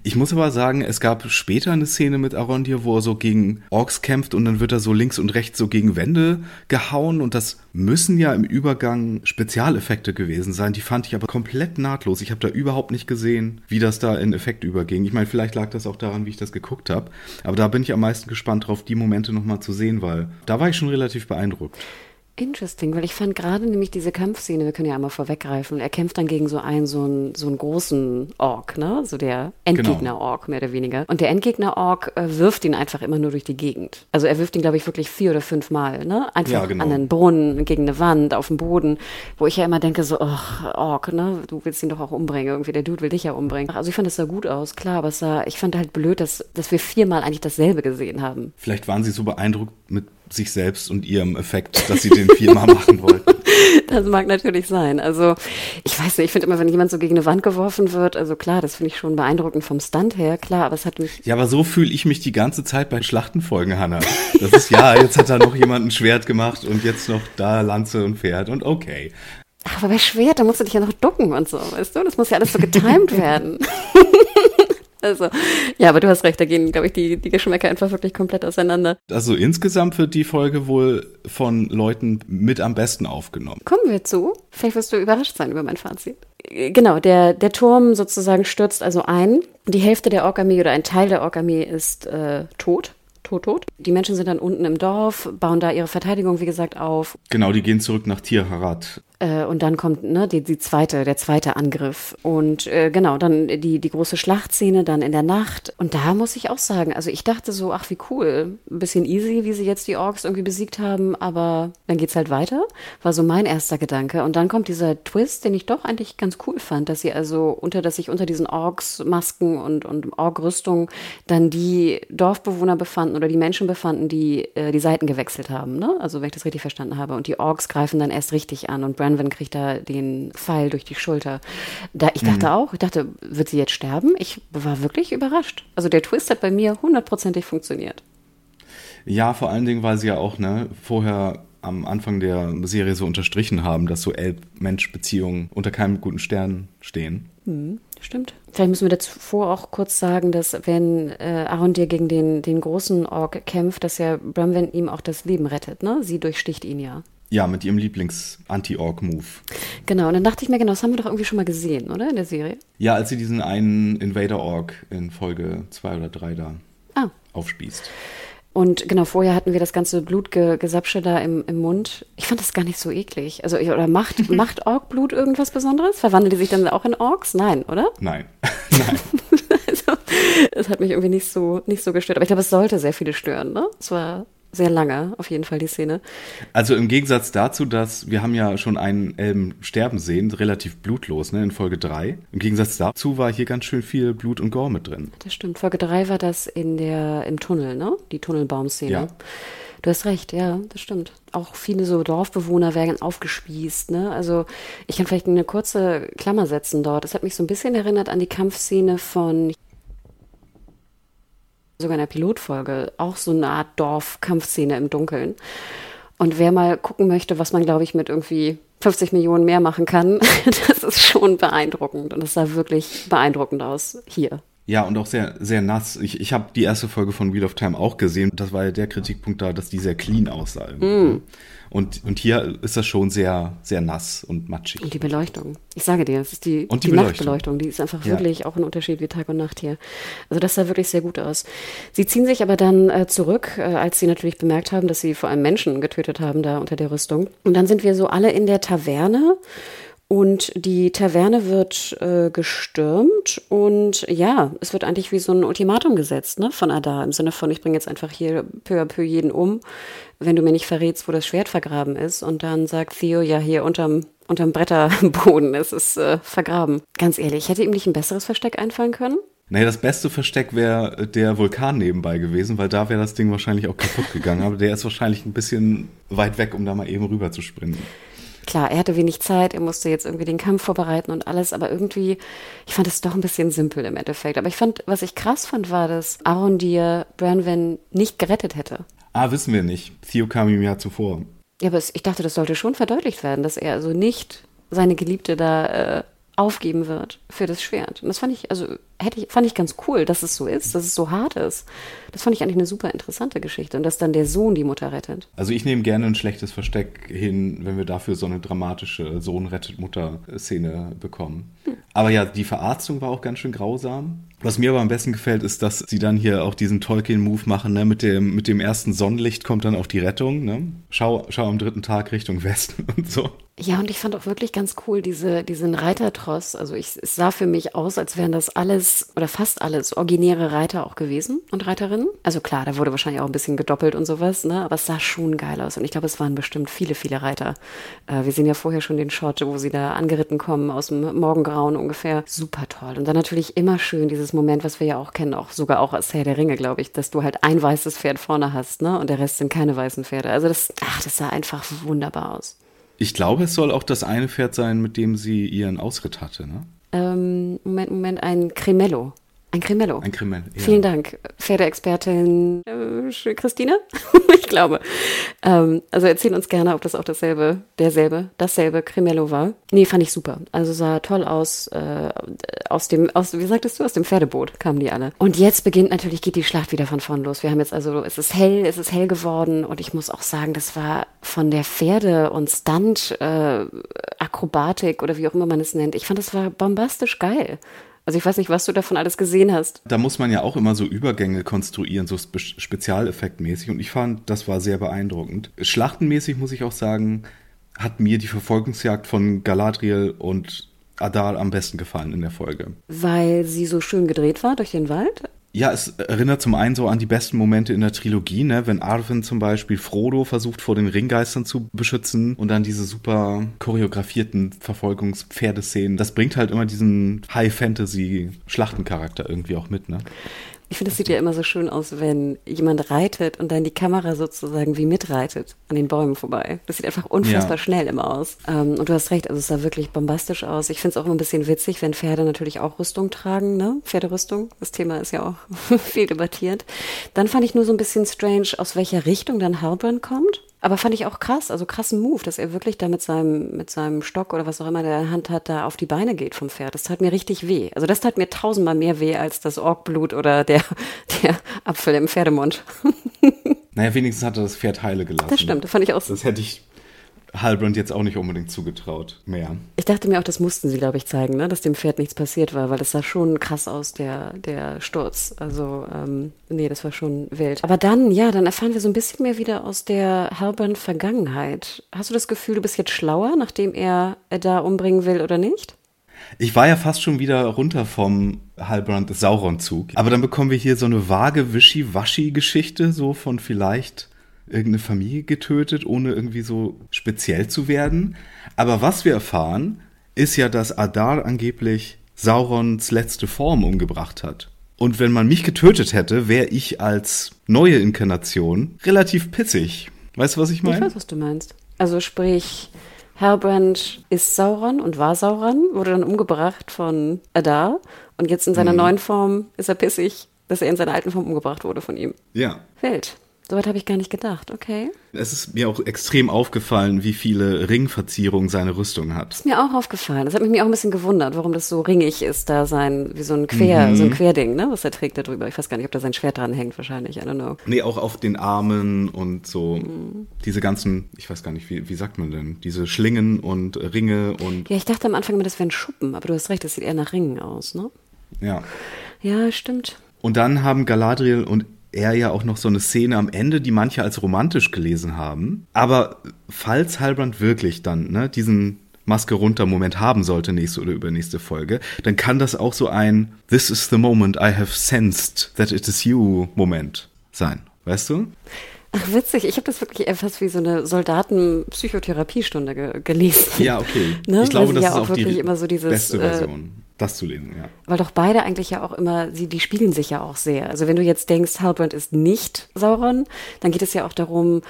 Ich muss aber sagen, es gab später eine Szene mit Arondir, wo er so gegen Orks kämpft und dann wird er so links und rechts so gegen Wände gehauen und das müssen ja im Übergang Spezialeffekte gewesen sein. Die fand ich aber komplett nahtlos. Ich habe da überhaupt nicht gesehen, wie das da in Effekt überging. Ich meine, vielleicht lag das auch daran, wie ich das geguckt habe, aber da bin ich am meisten gespannt drauf, die Momente nochmal zu sehen, weil da war ich schon relativ beeindruckt. Interesting, weil ich fand gerade nämlich diese Kampfszene, wir können ja einmal vorweggreifen, er kämpft dann gegen so einen, so einen, so einen großen Ork, ne? So der Endgegner-Ork, genau. mehr oder weniger. Und der Endgegner-Ork äh, wirft ihn einfach immer nur durch die Gegend. Also er wirft ihn, glaube ich, wirklich vier oder fünf Mal, ne? Einfach ja, genau. an den Brunnen, gegen eine Wand, auf den Boden, wo ich ja immer denke, so, oh, Ork, ne? Du willst ihn doch auch umbringen, irgendwie, der Dude will dich ja umbringen. Also ich fand, es sah gut aus, klar, aber es sah, ich fand halt blöd, dass, dass wir viermal eigentlich dasselbe gesehen haben. Vielleicht waren sie so beeindruckt mit sich selbst und ihrem Effekt, dass sie den viermal [LAUGHS] machen wollten. Das mag natürlich sein. Also ich weiß nicht, ich finde immer, wenn jemand so gegen eine Wand geworfen wird, also klar, das finde ich schon beeindruckend vom Stunt her, klar, aber es hat mich. Ja, aber so fühle ich mich die ganze Zeit bei Schlachtenfolgen, Hanna. Das ist ja, jetzt hat da noch jemand ein Schwert gemacht und jetzt noch da Lanze und Pferd und okay. Aber bei Schwert, da musst du dich ja noch ducken und so, weißt du? Das muss ja alles so getimed [LAUGHS] werden. [LAUGHS] Also, ja, aber du hast recht, da gehen, glaube ich, die, die Geschmäcker einfach wirklich komplett auseinander. Also insgesamt wird die Folge wohl von Leuten mit am besten aufgenommen. Kommen wir zu. Vielleicht wirst du überrascht sein über mein Fazit. Genau, der, der Turm sozusagen stürzt also ein. Die Hälfte der Ork-Armee oder ein Teil der Ork-Armee ist äh, tot tot, tot. Die Menschen sind dann unten im Dorf, bauen da ihre Verteidigung, wie gesagt, auf. Genau, die gehen zurück nach Tirharat. Äh, und dann kommt ne, die, die zweite, der zweite Angriff. Und äh, genau, dann die, die große Schlachtszene dann in der Nacht. Und da muss ich auch sagen, also ich dachte so, ach wie cool, ein bisschen easy, wie sie jetzt die Orks irgendwie besiegt haben, aber dann geht's halt weiter. War so mein erster Gedanke. Und dann kommt dieser Twist, den ich doch eigentlich ganz cool fand, dass sie also unter, dass sich unter diesen Orks-Masken und, und Ork-Rüstung dann die Dorfbewohner befanden oder die Menschen befanden, die äh, die Seiten gewechselt haben. Ne? Also wenn ich das richtig verstanden habe. Und die Orks greifen dann erst richtig an und Branwen kriegt da den Pfeil durch die Schulter. Da, ich dachte mhm. auch, ich dachte, wird sie jetzt sterben? Ich war wirklich überrascht. Also der Twist hat bei mir hundertprozentig funktioniert. Ja, vor allen Dingen, weil sie ja auch ne, vorher am Anfang der Serie so unterstrichen haben, dass so Elb-Mensch-Beziehungen unter keinem guten Stern stehen. Mhm, stimmt. Vielleicht müssen wir davor auch kurz sagen, dass wenn äh, Arondir gegen den, den großen Ork kämpft, dass ja Bramwen ihm auch das Leben rettet, ne? Sie durchsticht ihn ja. Ja, mit ihrem Lieblings-Anti-Org-Move. Genau, und dann dachte ich mir, genau, das haben wir doch irgendwie schon mal gesehen, oder? In der Serie. Ja, als sie diesen einen Invader-Org in Folge 2 oder 3 da ah. aufspießt. Und genau, vorher hatten wir das ganze Blutgesapsche da im, im Mund. Ich fand das gar nicht so eklig. Also, oder macht, [LAUGHS] macht Ork-Blut irgendwas Besonderes? Verwandeln die sich dann auch in Orks? Nein, oder? [LAUGHS] Nein. [LAUGHS] Nein. also, es hat mich irgendwie nicht so, nicht so gestört. Aber ich glaube, es sollte sehr viele stören, ne? Es war sehr lange, auf jeden Fall die Szene. Also im Gegensatz dazu, dass wir haben ja schon einen Elben sterben sehen, relativ blutlos, ne, in Folge 3. Im Gegensatz dazu war hier ganz schön viel Blut und Gore mit drin. Das stimmt. Folge 3 war das in der, im Tunnel, ne? Die Tunnelbaumszene. Ja. Du hast recht, ja, das stimmt. Auch viele so Dorfbewohner werden aufgespießt, ne? Also ich kann vielleicht eine kurze Klammer setzen dort. Es hat mich so ein bisschen erinnert an die Kampfszene von sogar in der Pilotfolge, auch so eine Art Dorfkampfszene im Dunkeln. Und wer mal gucken möchte, was man, glaube ich, mit irgendwie 50 Millionen mehr machen kann, [LAUGHS] das ist schon beeindruckend. Und das sah wirklich beeindruckend aus hier. Ja, und auch sehr, sehr nass. Ich, ich habe die erste Folge von Wheel of Time auch gesehen. Das war ja der Kritikpunkt da, dass die sehr clean aussah. Mm. Und, und hier ist das schon sehr, sehr nass und matschig. Und die Beleuchtung. Ich sage dir, das ist die, und die, die Beleuchtung. Nachtbeleuchtung. Die ist einfach ja. wirklich auch ein Unterschied wie Tag und Nacht hier. Also das sah wirklich sehr gut aus. Sie ziehen sich aber dann äh, zurück, äh, als sie natürlich bemerkt haben, dass sie vor allem Menschen getötet haben da unter der Rüstung. Und dann sind wir so alle in der Taverne. Und die Taverne wird äh, gestürmt und ja, es wird eigentlich wie so ein Ultimatum gesetzt ne, von Adar im Sinne von, ich bringe jetzt einfach hier peu à peu jeden um, wenn du mir nicht verrätst, wo das Schwert vergraben ist. Und dann sagt Theo, ja, hier unterm, unterm Bretterboden ist es äh, vergraben. Ganz ehrlich, hätte ihm nicht ein besseres Versteck einfallen können? Naja, das beste Versteck wäre der Vulkan nebenbei gewesen, weil da wäre das Ding wahrscheinlich auch kaputt gegangen. Aber der ist wahrscheinlich ein bisschen weit weg, um da mal eben rüber zu springen klar, er hatte wenig Zeit, er musste jetzt irgendwie den Kampf vorbereiten und alles, aber irgendwie, ich fand es doch ein bisschen simpel im Endeffekt. Aber ich fand, was ich krass fand, war, dass Aaron dir Branwen nicht gerettet hätte. Ah, wissen wir nicht. Theo kam ihm ja zuvor. Ja, aber ich dachte, das sollte schon verdeutlicht werden, dass er also nicht seine Geliebte da äh, aufgeben wird für das Schwert. Und das fand ich, also hätte ich, fand ich ganz cool, dass es so ist, dass es so hart ist. Das fand ich eigentlich eine super interessante Geschichte und dass dann der Sohn die Mutter rettet. Also ich nehme gerne ein schlechtes Versteck hin, wenn wir dafür so eine dramatische Sohn rettet Mutter-Szene bekommen. Hm. Aber ja, die Verarztung war auch ganz schön grausam. Was mir aber am besten gefällt, ist, dass sie dann hier auch diesen Tolkien-Move machen, ne? Mit dem, mit dem ersten Sonnenlicht kommt dann auch die Rettung, ne? Schau, schau am dritten Tag Richtung Westen [LAUGHS] und so. Ja, und ich fand auch wirklich ganz cool diese, diesen Reitertross. Also ich, es sah für mich aus, als wären das alles oder fast alles originäre Reiter auch gewesen und Reiterinnen. Also klar, da wurde wahrscheinlich auch ein bisschen gedoppelt und sowas, ne? Aber es sah schon geil aus. Und ich glaube, es waren bestimmt viele, viele Reiter. Äh, wir sehen ja vorher schon den Shot, wo sie da angeritten kommen aus dem Morgengrauen ungefähr. Super toll. Und dann natürlich immer schön dieses Moment, was wir ja auch kennen, auch sogar auch als Herr der Ringe, glaube ich, dass du halt ein weißes Pferd vorne hast, ne? Und der Rest sind keine weißen Pferde. Also das, ach, das sah einfach wunderbar aus. Ich glaube, es soll auch das eine Pferd sein, mit dem sie ihren Ausritt hatte, ne? Ähm, Moment, Moment, ein Cremello. Ein Cremello. Ein Cremello. Ja. Vielen Dank, Pferdeexpertin äh, Christine. [LAUGHS] ich glaube. Ähm, also erzähl uns gerne, ob das auch dasselbe, derselbe, dasselbe Cremello war. Nee, fand ich super. Also sah toll aus. Äh, aus dem, aus, wie sagtest du, aus dem Pferdeboot kamen die alle. Und jetzt beginnt natürlich, geht die Schlacht wieder von vorn los. Wir haben jetzt also, es ist hell, es ist hell geworden und ich muss auch sagen, das war von der Pferde- und Stunt-Akrobatik äh, oder wie auch immer man es nennt. Ich fand, das war bombastisch geil. Also ich weiß nicht, was du davon alles gesehen hast. Da muss man ja auch immer so Übergänge konstruieren, so spe spezialeffektmäßig. Und ich fand, das war sehr beeindruckend. Schlachtenmäßig muss ich auch sagen, hat mir die Verfolgungsjagd von Galadriel und Adar am besten gefallen in der Folge. Weil sie so schön gedreht war durch den Wald? Ja, es erinnert zum einen so an die besten Momente in der Trilogie, ne? wenn Arwen zum Beispiel Frodo versucht vor den Ringgeistern zu beschützen und dann diese super choreografierten Verfolgungspferdeszenen. Das bringt halt immer diesen High-Fantasy-Schlachtencharakter irgendwie auch mit, ne? Ich finde, es sieht ja immer so schön aus, wenn jemand reitet und dann die Kamera sozusagen wie mitreitet an den Bäumen vorbei. Das sieht einfach unfassbar ja. schnell immer aus. Ähm, und du hast recht, also es sah wirklich bombastisch aus. Ich finde es auch immer ein bisschen witzig, wenn Pferde natürlich auch Rüstung tragen, ne? Pferderüstung. Das Thema ist ja auch [LAUGHS] viel debattiert. Dann fand ich nur so ein bisschen strange, aus welcher Richtung dann Halbrand kommt. Aber fand ich auch krass, also krassen Move, dass er wirklich da mit seinem, mit seinem Stock oder was auch immer der in der Hand hat, da auf die Beine geht vom Pferd. Das tat mir richtig weh. Also das tat mir tausendmal mehr weh als das Orkblut oder der, [LAUGHS] der Apfel im Pferdemund. [LAUGHS] Naja, wenigstens hat er das Pferd heile gelassen. Das stimmt, das fand ich auch so. Das hätte ich Halbrand jetzt auch nicht unbedingt zugetraut mehr. Ich dachte mir auch, das mussten sie, glaube ich, zeigen, ne? dass dem Pferd nichts passiert war, weil das sah schon krass aus, der, der Sturz. Also, ähm, nee, das war schon wild. Aber dann, ja, dann erfahren wir so ein bisschen mehr wieder aus der Halbrand-Vergangenheit. Hast du das Gefühl, du bist jetzt schlauer, nachdem er da umbringen will oder nicht? Ich war ja fast schon wieder runter vom Halbrand Sauron-Zug. Aber dann bekommen wir hier so eine vage Wischi-Waschi-Geschichte, so von vielleicht irgendeine Familie getötet, ohne irgendwie so speziell zu werden. Aber was wir erfahren, ist ja, dass Adar angeblich Saurons letzte Form umgebracht hat. Und wenn man mich getötet hätte, wäre ich als neue Inkarnation relativ pissig. Weißt du, was ich meine? Ich weiß, was du meinst. Also sprich, Halbrand ist Sauron und war Sauron, wurde dann umgebracht von Adar und jetzt in seiner mhm. neuen Form ist er pissig, dass er in seiner alten Form umgebracht wurde von ihm. Ja. Welt. Soweit habe ich gar nicht gedacht, okay. Es ist mir auch extrem aufgefallen, wie viele Ringverzierungen seine Rüstung hat. Ist mir auch aufgefallen. Das hat mich auch ein bisschen gewundert, warum das so ringig ist, da sein, wie so ein Quer, mhm. so ein Querding, ne, was er trägt da drüber. Ich weiß gar nicht, ob da sein Schwert dran hängt, wahrscheinlich, I don't know. Nee, auch auf den Armen und so mhm. diese ganzen, ich weiß gar nicht, wie, wie sagt man denn, diese Schlingen und Ringe und. Ja, ich dachte am Anfang immer, das wären Schuppen, aber du hast recht, das sieht eher nach Ringen aus, ne? Ja. Ja, stimmt. Und dann haben Galadriel und er ja auch noch so eine Szene am Ende, die manche als romantisch gelesen haben. Aber falls Halbrand wirklich dann ne, diesen Maske runter Moment haben sollte, nächste oder übernächste Folge, dann kann das auch so ein This is the moment I have sensed that it is you Moment sein. Weißt du? Ach, witzig. Ich habe das wirklich etwas wie so eine Soldaten-Psychotherapiestunde ge gelesen. Ja, okay. [LAUGHS] Ne? Ich glaube, das ja ist auch, wirklich die immer so dieses, beste Version. Äh, das zu lesen, ja. Weil doch beide eigentlich ja auch immer, sie, die spiegeln sich ja auch sehr. Also wenn du jetzt denkst, Halbrand ist nicht Sauron, dann geht es ja auch darum,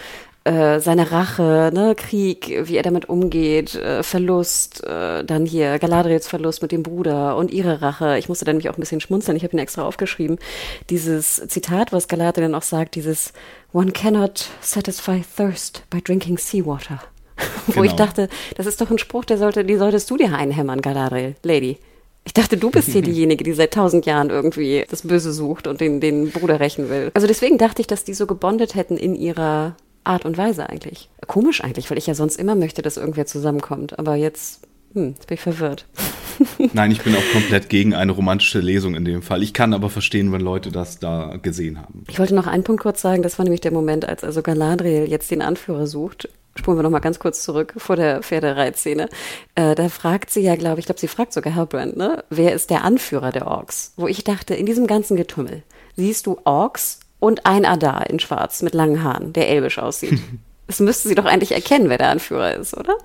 äh, seine Rache, ne, Krieg, wie er damit umgeht, äh, Verlust, äh, dann hier Galadriels Verlust mit dem Bruder und ihre Rache. Ich musste dann mich auch ein bisschen schmunzeln, ich habe ihn extra aufgeschrieben. Dieses Zitat, was Galadriel dann auch sagt, dieses One cannot satisfy thirst by drinking seawater. [LAUGHS] Wo genau. ich dachte, das ist doch ein Spruch, der sollte, die solltest du dir einhämmern, Galadriel, Lady Ich dachte, du bist hier [LAUGHS] diejenige, die seit tausend Jahren irgendwie das Böse sucht und den, den Bruder rächen will. Also deswegen dachte ich, dass die so gebondet hätten in ihrer Art und Weise eigentlich. Komisch eigentlich, weil ich ja sonst immer möchte, dass irgendwer zusammenkommt. Aber jetzt, hm, jetzt bin ich verwirrt. [LAUGHS] Nein, ich bin auch komplett gegen eine romantische Lesung in dem Fall. Ich kann aber verstehen, wenn Leute das da gesehen haben. Ich wollte noch einen Punkt kurz sagen, das war nämlich der Moment, als also Galadriel jetzt den Anführer sucht. Spulen wir noch mal ganz kurz zurück vor der Pferdereitszene. Äh, da fragt sie ja, glaube ich, glaube, sie fragt sogar Halbrand, ne? Wer ist der Anführer der Orks? Wo ich dachte, in diesem ganzen Getümmel siehst du Orks und ein Adar in Schwarz mit langen Haaren, der elbisch aussieht. [LAUGHS] Das müsste sie doch eigentlich erkennen, wer der Anführer ist, oder?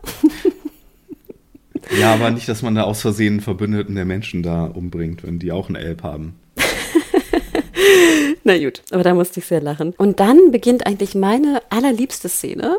Ja, aber nicht, dass man da aus Versehen Verbündeten der Menschen da umbringt, wenn die auch einen Elb haben. [LAUGHS] Na gut, aber da musste ich sehr lachen. Und dann beginnt eigentlich meine allerliebste Szene.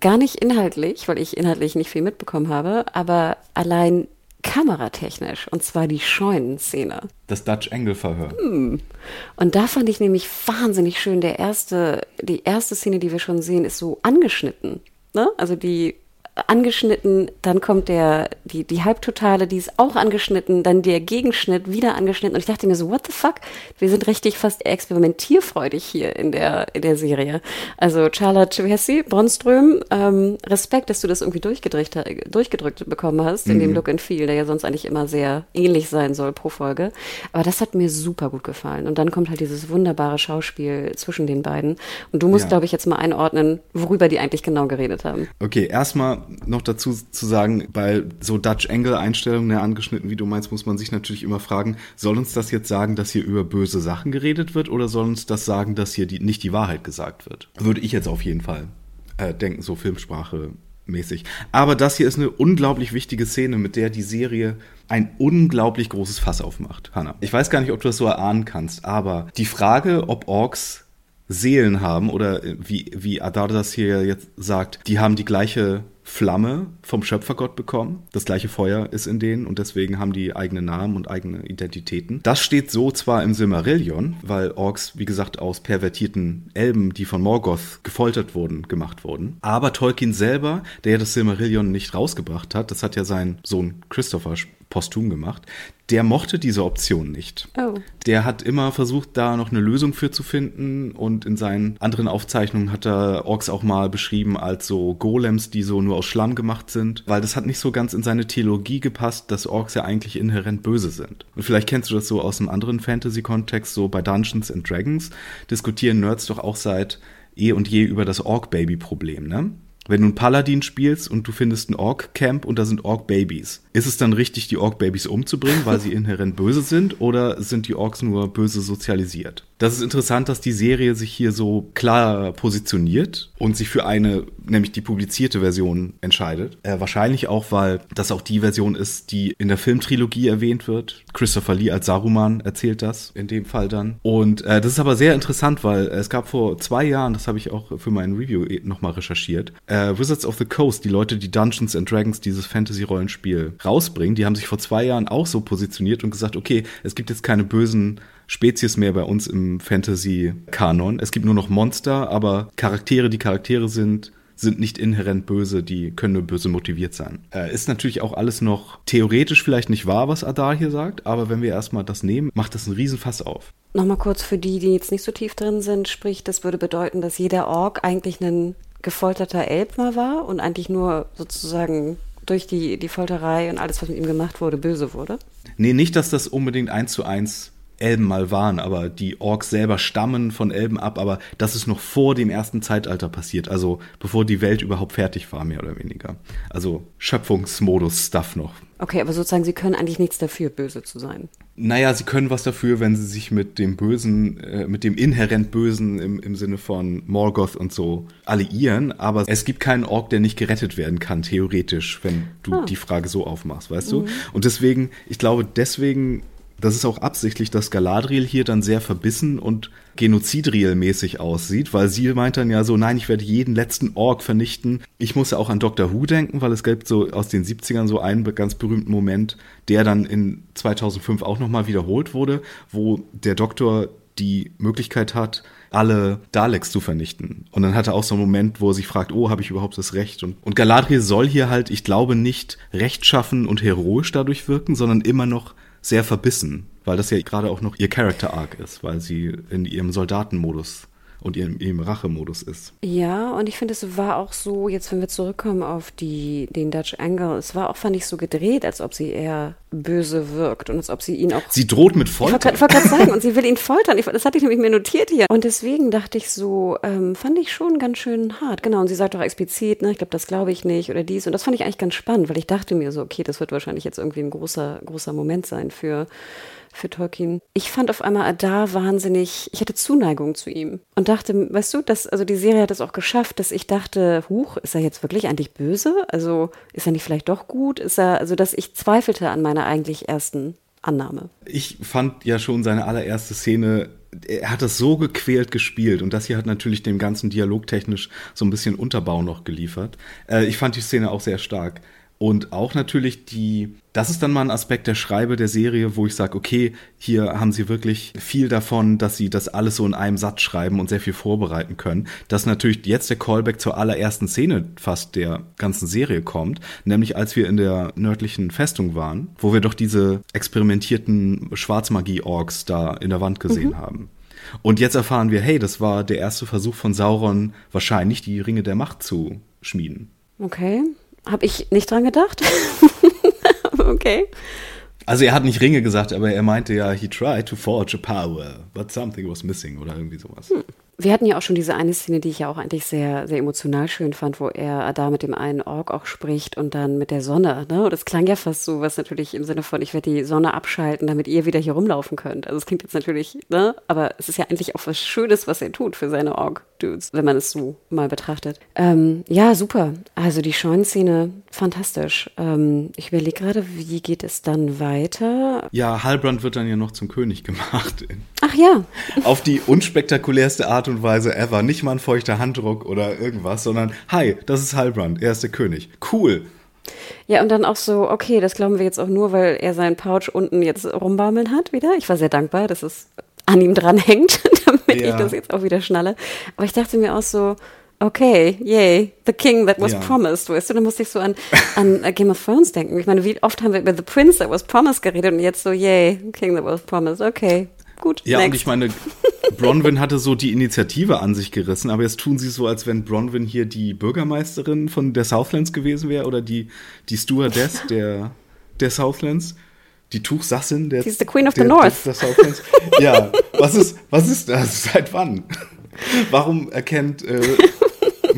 Gar nicht inhaltlich, weil ich inhaltlich nicht viel mitbekommen habe, aber allein kameratechnisch, und zwar die Scheunenszene. Das Dutch Angle Verhör. Hm. Und da fand ich nämlich wahnsinnig schön, der erste, die erste Szene, die wir schon sehen, ist so angeschnitten. Ne? Also die angeschnitten, dann kommt der, die, die Halbtotale, die ist auch angeschnitten, dann der Gegenschnitt wieder angeschnitten. Und ich dachte mir so, what the fuck? Wir sind richtig fast experimentierfreudig hier in der, in der Serie. Also Charlotte Chevessi, Bronström, ähm, Respekt, dass du das irgendwie durchgedrückt, durchgedrückt bekommen hast, in dem mhm. Look and Feel, der ja sonst eigentlich immer sehr ähnlich sein soll pro Folge. Aber das hat mir super gut gefallen. Und dann kommt halt dieses wunderbare Schauspiel zwischen den beiden. Und du musst, ja. glaube ich, jetzt mal einordnen, worüber die eigentlich genau geredet haben. Okay, erstmal noch dazu zu sagen, bei so Dutch Angle Einstellungen, der angeschnitten, wie du meinst, muss man sich natürlich immer fragen, soll uns das jetzt sagen, dass hier über böse Sachen geredet wird oder soll uns das sagen, dass hier die, nicht die Wahrheit gesagt wird? Würde ich jetzt auf jeden Fall äh, denken, so Filmsprache mäßig. Aber das hier ist eine unglaublich wichtige Szene, mit der die Serie ein unglaublich großes Fass aufmacht, Hannah. Ich weiß gar nicht, ob du das so erahnen kannst, aber die Frage, ob Orks Seelen haben oder wie, wie Adar das hier jetzt sagt, die haben die gleiche Flamme vom Schöpfergott bekommen. Das gleiche Feuer ist in denen und deswegen haben die eigene Namen und eigene Identitäten. Das steht so zwar im Silmarillion, weil Orks, wie gesagt, aus pervertierten Elben, die von Morgoth gefoltert wurden, gemacht wurden. Aber Tolkien selber, der ja das Silmarillion nicht rausgebracht hat, das hat ja sein Sohn Christopher posthum gemacht, der mochte diese Option nicht. Oh. Der hat immer versucht, da noch eine Lösung für zu finden und in seinen anderen Aufzeichnungen hat er Orks auch mal beschrieben als so Golems, die so nur aus Schlamm gemacht sind, weil das hat nicht so ganz in seine Theologie gepasst, dass Orks ja eigentlich inhärent böse sind. Und vielleicht kennst du das so aus einem anderen Fantasy-Kontext, so bei Dungeons and Dragons diskutieren Nerds doch auch seit eh und je über das Ork-Baby-Problem, ne? Wenn du einen Paladin spielst und du findest ein Ork-Camp und da sind Ork-Babys, ist es dann richtig, die Ork-Babys umzubringen, weil sie [LAUGHS] inhärent böse sind, oder sind die Orks nur böse sozialisiert? Das ist interessant, dass die Serie sich hier so klar positioniert und sich für eine, nämlich die publizierte Version entscheidet. Äh, wahrscheinlich auch, weil das auch die Version ist, die in der Filmtrilogie erwähnt wird. Christopher Lee als Saruman erzählt das in dem Fall dann. Und äh, das ist aber sehr interessant, weil es gab vor zwei Jahren, das habe ich auch für mein Review eh nochmal recherchiert, äh, Wizards of the Coast, die Leute, die Dungeons and Dragons, dieses Fantasy-Rollenspiel rausbringen, die haben sich vor zwei Jahren auch so positioniert und gesagt, okay, es gibt jetzt keine bösen Spezies mehr bei uns im Fantasy-Kanon. Es gibt nur noch Monster, aber Charaktere, die Charaktere sind, sind nicht inhärent böse, die können nur böse motiviert sein. Äh, ist natürlich auch alles noch theoretisch vielleicht nicht wahr, was Adar hier sagt, aber wenn wir erstmal das nehmen, macht das einen Riesenfass auf. Nochmal kurz für die, die jetzt nicht so tief drin sind, sprich, das würde bedeuten, dass jeder Ork eigentlich ein gefolterter Elbmer war und eigentlich nur sozusagen durch die, die Folterei und alles, was mit ihm gemacht wurde, böse wurde? Nee, nicht, dass das unbedingt eins zu eins Elben mal waren, aber die Orks selber stammen von Elben ab, aber das ist noch vor dem ersten Zeitalter passiert, also bevor die Welt überhaupt fertig war, mehr oder weniger. Also Schöpfungsmodus-Stuff noch. Okay, aber sozusagen, sie können eigentlich nichts dafür, böse zu sein. Naja, sie können was dafür, wenn sie sich mit dem Bösen, äh, mit dem inhärent Bösen im, im Sinne von Morgoth und so alliieren, aber es gibt keinen Ork, der nicht gerettet werden kann, theoretisch, wenn du ah. die Frage so aufmachst, weißt mhm. du? Und deswegen, ich glaube, deswegen das ist auch absichtlich, dass Galadriel hier dann sehr verbissen und Genozidriel-mäßig aussieht, weil sie meint dann ja so, nein, ich werde jeden letzten Ork vernichten. Ich muss ja auch an Doctor Who denken, weil es gibt so aus den 70ern so einen ganz berühmten Moment, der dann in 2005 auch nochmal wiederholt wurde, wo der Doktor die Möglichkeit hat, alle Daleks zu vernichten. Und dann hat er auch so einen Moment, wo er sich fragt, oh, habe ich überhaupt das Recht? Und, und Galadriel soll hier halt, ich glaube, nicht rechtschaffen und heroisch dadurch wirken, sondern immer noch sehr verbissen, weil das ja gerade auch noch ihr Character Arc ist, weil sie in ihrem Soldatenmodus und ihrem, ihrem Rachemodus ist. Ja, und ich finde, es war auch so, jetzt wenn wir zurückkommen auf die, den Dutch Angle, es war auch, fand ich, so gedreht, als ob sie eher böse wirkt und als ob sie ihn auch. Sie droht mit Folter. Ich wollte gerade sagen, und sie will [LAUGHS] ihn foltern. Ich, das hatte ich nämlich mir notiert hier. Und deswegen dachte ich so, ähm, fand ich schon ganz schön hart. Genau, und sie sagt auch explizit, ne, ich glaube, das glaube ich nicht oder dies. Und das fand ich eigentlich ganz spannend, weil ich dachte mir so, okay, das wird wahrscheinlich jetzt irgendwie ein großer, großer Moment sein für für Tolkien. Ich fand auf einmal Adar wahnsinnig, ich hatte Zuneigung zu ihm und dachte, weißt du, dass, also die Serie hat es auch geschafft, dass ich dachte, huch, ist er jetzt wirklich eigentlich böse? Also ist er nicht vielleicht doch gut? Ist er, also dass ich zweifelte an meiner eigentlich ersten Annahme. Ich fand ja schon seine allererste Szene er hat das so gequält gespielt und das hier hat natürlich dem ganzen Dialog technisch so ein bisschen Unterbau noch geliefert. Äh, ich fand die Szene auch sehr stark. Und auch natürlich die, das ist dann mal ein Aspekt der Schreibe der Serie, wo ich sage, okay, hier haben sie wirklich viel davon, dass sie das alles so in einem Satz schreiben und sehr viel vorbereiten können. Dass natürlich jetzt der Callback zur allerersten Szene fast der ganzen Serie kommt, nämlich als wir in der nördlichen Festung waren, wo wir doch diese experimentierten Schwarzmagie-Orks da in der Wand gesehen mhm. haben. Und jetzt erfahren wir, hey, das war der erste Versuch von Sauron, wahrscheinlich die Ringe der Macht zu schmieden. Okay. Habe ich nicht dran gedacht. [LAUGHS] okay. Also er hat nicht Ringe gesagt, aber er meinte ja, he tried to forge a power, but something was missing oder irgendwie sowas. Hm. Wir hatten ja auch schon diese eine Szene, die ich ja auch eigentlich sehr, sehr emotional schön fand, wo er da mit dem einen Ork auch spricht und dann mit der Sonne. Ne? Und das klang ja fast so, was natürlich im Sinne von, ich werde die Sonne abschalten, damit ihr wieder hier rumlaufen könnt. Also es klingt jetzt natürlich, ne? aber es ist ja eigentlich auch was Schönes, was er tut für seine Ork-Dudes, wenn man es so mal betrachtet. Ähm, ja, super. Also die Scheunenszene, fantastisch. Ähm, ich überlege gerade, wie geht es dann weiter? Ja, Halbrand wird dann ja noch zum König gemacht. Ach ja. Auf die unspektakulärste Art und Weise ever. Nicht mal ein feuchter Handdruck oder irgendwas, sondern hi, das ist Halbrand, er ist der König. Cool. Ja, und dann auch so, okay, das glauben wir jetzt auch nur, weil er seinen Pouch unten jetzt rumbaumeln hat wieder. Ich war sehr dankbar, dass es an ihm dranhängt, [LAUGHS] damit ja. ich das jetzt auch wieder schnalle. Aber ich dachte mir auch so, okay, yay, the king that was ja. promised, weißt du, da musste ich so an, an [LAUGHS] Game of Thrones denken. Ich meine, wie oft haben wir über The Prince that was promised geredet und jetzt so, yay, king that was promised, okay, gut. Ja, next. und ich meine, Bronwyn hatte so die Initiative an sich gerissen, aber jetzt tun sie so, als wenn Bronwyn hier die Bürgermeisterin von der Southlands gewesen wäre oder die, die Stewardess [LAUGHS] der, der Southlands. Die Tuchsassin der, She's the Queen of der, the North. Der, der Southlands. Ja, was ist, was ist das? [LAUGHS] Seit wann? Warum erkennt äh,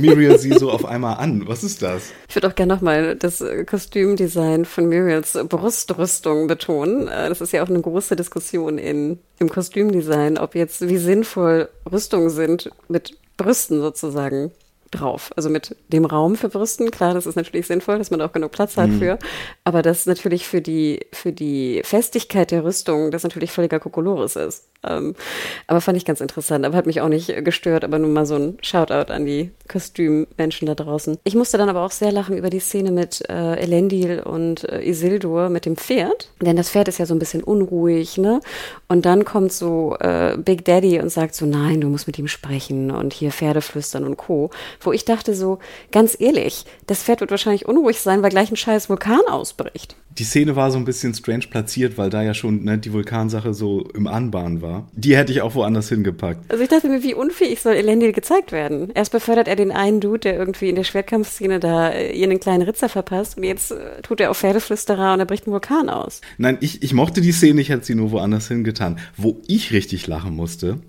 Muriel sie so auf einmal an? Was ist das? Ich würde auch gerne nochmal das äh, Kostümdesign von Muriels Brustrüstung betonen. Äh, das ist ja auch eine große Diskussion in, im Kostümdesign, ob jetzt wie sinnvoll Rüstungen sind mit Brüsten sozusagen drauf. Also mit dem Raum für Brüsten. Klar, das ist natürlich sinnvoll, dass man auch genug Platz hat mhm. für. Aber das natürlich für die, für die Festigkeit der Rüstung, das natürlich völliger Kokolores ist. Ähm, aber fand ich ganz interessant, aber hat mich auch nicht gestört, aber nur mal so ein Shoutout an die Kostümmenschen da draußen. Ich musste dann aber auch sehr lachen über die Szene mit äh, Elendil und äh, Isildur mit dem Pferd, denn das Pferd ist ja so ein bisschen unruhig, ne? Und dann kommt so äh, Big Daddy und sagt so, nein, du musst mit ihm sprechen und hier Pferde flüstern und Co. Wo ich dachte so, ganz ehrlich, das Pferd wird wahrscheinlich unruhig sein, weil gleich ein scheiß Vulkan ausbricht. Die Szene war so ein bisschen strange platziert, weil da ja schon ne, die Vulkansache so im Anbahn war. Die hätte ich auch woanders hingepackt. Also ich dachte mir, wie unfähig soll Elendil gezeigt werden? Erst befördert er den einen Dude, der irgendwie in der Schwertkampfszene da äh, ihr einen kleinen Ritzer verpasst und jetzt äh, tut er auf Pferdeflüsterer und er bricht einen Vulkan aus. Nein, ich, ich mochte die Szene, ich hätte sie nur woanders hingetan. Wo ich richtig lachen musste,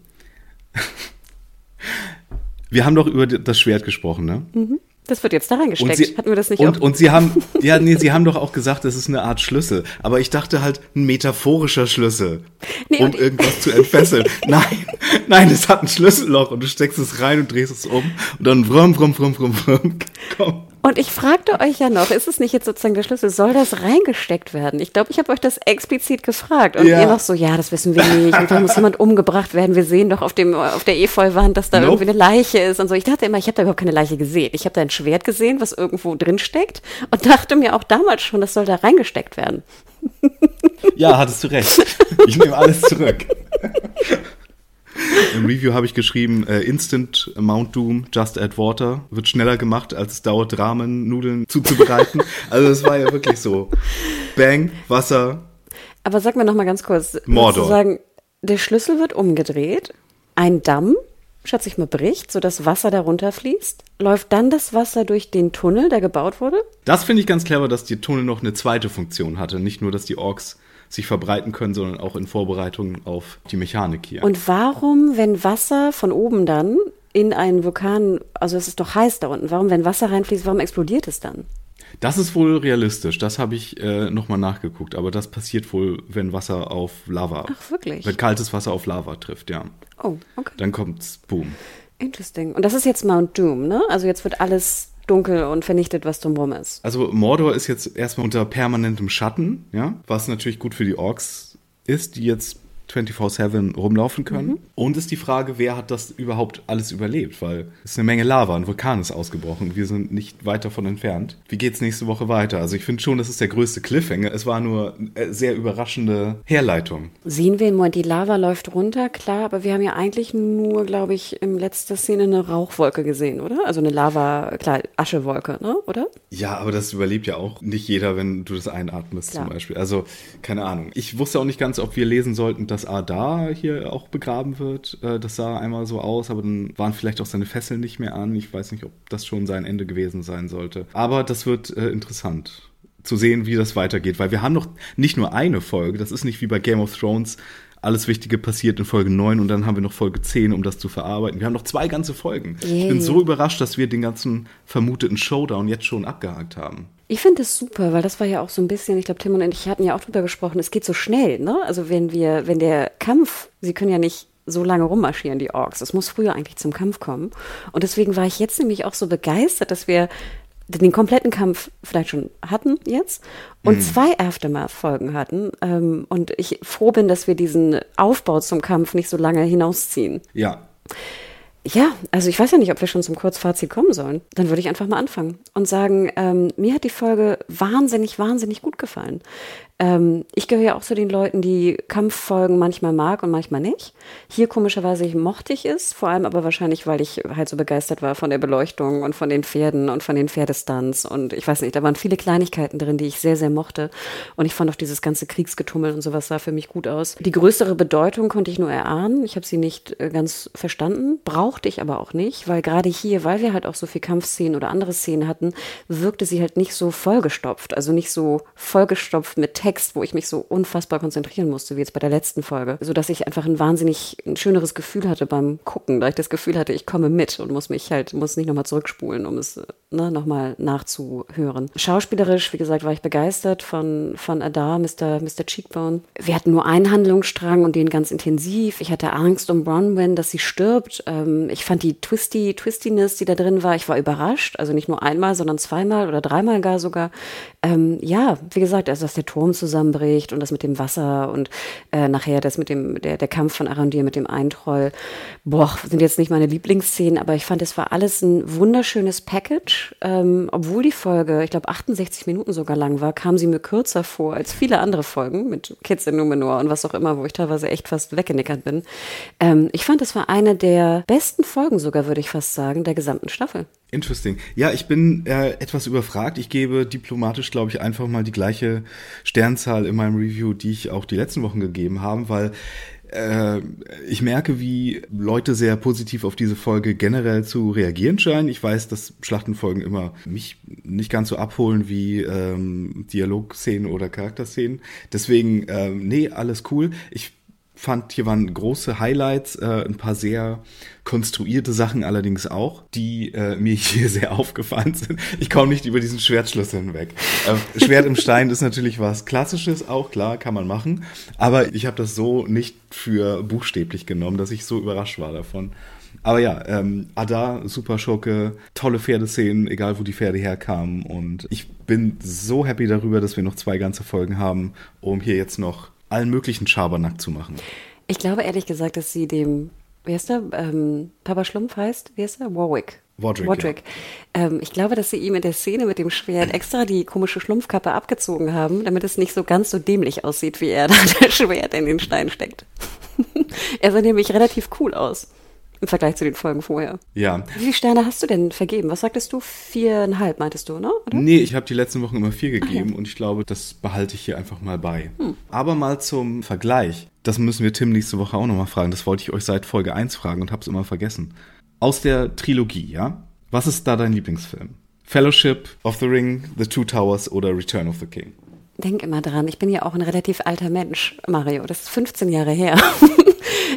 [LAUGHS] wir haben doch über das Schwert gesprochen, ne? Mhm. Das wird jetzt da reingesteckt. Sie, Hatten wir das nicht und, auch? und sie haben, ja, nee, sie haben doch auch gesagt, das ist eine Art Schlüssel. Aber ich dachte halt, ein metaphorischer Schlüssel, Nee, um irgendwas zu entfesseln. [LAUGHS] nein, nein, es hat ein Schlüsselloch und du steckst es rein und drehst es um und dann vrum, vrum, vrum, vrum, vrum. Komm. Und ich fragte euch ja noch, ist es nicht jetzt sozusagen der Schlüssel, soll das reingesteckt werden? Ich glaube, ich habe euch das explizit gefragt. Und Ja. ihr noch so, ja, das wissen wir nicht. Und da muss jemand umgebracht werden. Wir sehen doch auf, dem, auf der Efeuwand, dass da Nope. irgendwie eine Leiche ist und so. Ich dachte immer, ich habe da überhaupt keine Leiche gesehen. Ich habe da ein Schwert gesehen, was irgendwo drin steckt und dachte mir auch damals schon, das soll da reingesteckt werden. Ja, hattest du recht. Ich nehme alles zurück. Im Review habe ich geschrieben, äh, Instant Mount Doom, Just Add Water, wird schneller gemacht, als es dauert, Ramen-Nudeln zuzubereiten. [LAUGHS] Also es war ja wirklich so. Bang, Wasser. Aber sag mir noch mal ganz kurz, Mordor. sozusagen, der Schlüssel wird umgedreht, ein Damm, schätze ich mal, bricht, sodass Wasser darunter fließt. Läuft dann das Wasser durch den Tunnel, der gebaut wurde? Das finde ich ganz clever, dass die Tunnel noch eine zweite Funktion hatte. Nicht nur, dass die Orks sich verbreiten können, sondern auch in Vorbereitung auf die Mechanik hier. Und warum, wenn Wasser von oben dann in einen Vulkan, also es ist doch heiß da unten, warum, wenn Wasser reinfließt, warum explodiert es dann? das ist wohl realistisch. Das habe ich äh, nochmal nachgeguckt. Aber das passiert wohl, wenn Wasser auf Lava. Ach, wirklich? Wenn kaltes Wasser auf Lava trifft, ja. Oh, okay. Dann kommt's, boom. Interesting. Und das ist jetzt Mount Doom, ne? Also jetzt wird alles dunkel und vernichtet, was drumherum ist. Also Mordor ist jetzt erstmal unter permanentem Schatten, ja, was natürlich gut für die Orks ist, die jetzt 24-7 rumlaufen können. Und ist die Frage, wer hat das überhaupt alles überlebt? Weil es ist eine Menge Lava, ein Vulkan ist ausgebrochen. Wir sind nicht weit davon entfernt. Wie geht's nächste Woche weiter? Also ich finde schon, das ist der größte Cliffhanger. Es war nur eine sehr überraschende Herleitung. Sehen wir im Moment, die Lava läuft runter, klar, aber wir haben ja eigentlich nur, glaube ich, in letzter Szene eine Rauchwolke gesehen, oder? Also eine Lava, klar, Aschewolke, ne? Oder? Ja, aber das überlebt ja auch nicht jeder, wenn du das einatmest Klar. zum Beispiel. Also, keine Ahnung. Ich wusste auch nicht ganz, ob wir lesen sollten, dass Adar hier auch begraben wird. Äh, Das sah einmal so aus, aber dann waren vielleicht auch seine Fesseln nicht mehr an. Ich weiß nicht, ob das schon sein Ende gewesen sein sollte. Aber das wird äh, interessant zu sehen, wie das weitergeht, weil wir haben noch nicht nur eine Folge. Das ist nicht wie bei Game of Thrones. Alles Wichtige passiert in Folge 9 und dann haben wir noch Folge 10, um das zu verarbeiten. Wir haben noch zwei ganze Folgen. Ich bin Yay. so überrascht, dass wir den ganzen vermuteten Showdown jetzt schon abgehakt haben. Ich finde es super, weil das war ja auch so ein bisschen, ich glaube, Tim und ich hatten ja auch drüber gesprochen, es geht so schnell, ne? Also wenn wir, wenn der Kampf, sie können ja nicht so lange rummarschieren, die Orks. Es muss früher eigentlich zum Kampf kommen. Und deswegen war ich jetzt nämlich auch so begeistert, dass wir den kompletten Kampf vielleicht schon hatten jetzt und zwei Aftermath-Folgen hatten. Ähm, und ich froh bin, dass wir diesen Aufbau zum Kampf nicht so lange hinausziehen. Ja, Ja, also ich weiß ja nicht, ob wir schon zum Kurzfazit kommen sollen. Dann würde ich einfach mal anfangen und sagen, ähm, mir hat die Folge wahnsinnig, wahnsinnig gut gefallen. Ähm, ich gehöre ja auch zu den Leuten, die Kampffolgen manchmal mag und manchmal nicht. Hier komischerweise mochte ich es, vor allem aber wahrscheinlich, weil ich halt so begeistert war von der Beleuchtung und von den Pferden und von den Pferdestunts und ich weiß nicht, da waren viele Kleinigkeiten drin, die ich sehr, sehr mochte. Und ich fand auch dieses ganze Kriegsgetummel und sowas sah für mich gut aus. Die größere Bedeutung konnte ich nur erahnen. Ich habe sie nicht äh, ganz verstanden, brauchte ich aber auch nicht, weil gerade hier, weil wir halt auch so viel Kampfszenen oder andere Szenen hatten, wirkte sie halt nicht so vollgestopft, also nicht so vollgestopft mit Text, wo ich mich so unfassbar konzentrieren musste, wie jetzt bei der letzten Folge, so dass ich einfach ein wahnsinnig ein schöneres Gefühl hatte beim Gucken, da ich das Gefühl hatte, ich komme mit und muss mich halt, muss nicht nochmal zurückspulen, um es ne, nochmal nachzuhören. Schauspielerisch, wie gesagt, war ich begeistert von, von Adar, Mr. Mr. Cheekbone. Wir hatten nur einen Handlungsstrang und den ganz intensiv. Ich hatte Angst um Bronwyn, dass sie stirbt. Ähm, ich fand die Twisty, Twistiness, die da drin war, ich war überrascht. Also nicht nur einmal, sondern zweimal oder dreimal gar sogar. Ähm, ja, wie gesagt, also dass der Turm zusammenbricht und das mit dem Wasser und äh, nachher das mit dem, der, der Kampf von Arandir mit dem Eintroll. Boah, sind jetzt nicht meine Lieblingsszenen, aber ich fand, es war alles ein wunderschönes Package komisch. Ähm, obwohl die Folge, ich glaube, 68 Minuten sogar lang war, kam sie mir kürzer vor als viele andere Folgen mit Kids in Numenor und was auch immer, wo ich teilweise echt fast weggenickert bin. Ähm, ich fand, es war eine der besten Folgen sogar, würde ich fast sagen, der gesamten Staffel. Interesting. Ja, ich bin äh, etwas überfragt. Ich gebe diplomatisch, glaube ich, einfach mal die gleiche Sternzahl in meinem Review, die ich auch die letzten Wochen gegeben habe, weil äh, ich merke, wie Leute sehr positiv auf diese Folge generell zu reagieren scheinen. Ich weiß, dass Schlachtenfolgen immer mich nicht ganz so abholen wie ähm, Dialogszenen oder Charakterszenen. Deswegen, ähm, nee, alles cool. Ich fand, hier waren große Highlights, äh, ein paar sehr konstruierte Sachen allerdings auch, die äh, mir [LAUGHS] hier sehr aufgefallen sind. Ich komme nicht über diesen Schwertschlüssel hinweg. Äh, [LAUGHS] Schwert im Stein ist natürlich was Klassisches, auch klar, kann man machen. Aber ich habe das so nicht für buchstäblich genommen, dass ich so überrascht war davon. Aber ja, ähm, Ada, super Schurke, tolle Pferdeszenen, egal wo die Pferde herkamen. Und ich bin so happy darüber, dass wir noch zwei ganze Folgen haben, um hier jetzt noch allen möglichen Schabernack zu machen. Ich glaube ehrlich gesagt, dass sie dem, wie heißt der, ähm, Papa Schlumpf heißt, wie heißt der? Warwick. Wodrick. Wodrick. Ja. Ähm, ich glaube, dass sie ihm in der Szene mit dem Schwert extra die komische Schlumpfkappe abgezogen haben, damit es nicht so ganz so dämlich aussieht, wie er [LAUGHS] da das Schwert in den Stein steckt. [LAUGHS] er sah nämlich relativ cool aus. Im Vergleich zu den Folgen vorher. Ja. Wie viele Sterne hast du denn vergeben? Was sagtest du? Viereinhalb, meintest du, ne? Oder? Nee, ich habe die letzten Wochen immer vier gegeben ja. und ich glaube, das behalte ich hier einfach mal bei. Hm. Aber mal zum Vergleich. Das müssen wir Tim nächste Woche auch nochmal fragen. Das wollte ich euch seit Folge 1 fragen und habe es immer vergessen. Aus der Trilogie, ja? Was ist da dein Lieblingsfilm? Fellowship of the Ring, The Two Towers oder Return of the King? Denk immer dran, ich bin ja auch ein relativ alter Mensch, Mario. Das ist 15 Jahre her. [LAUGHS]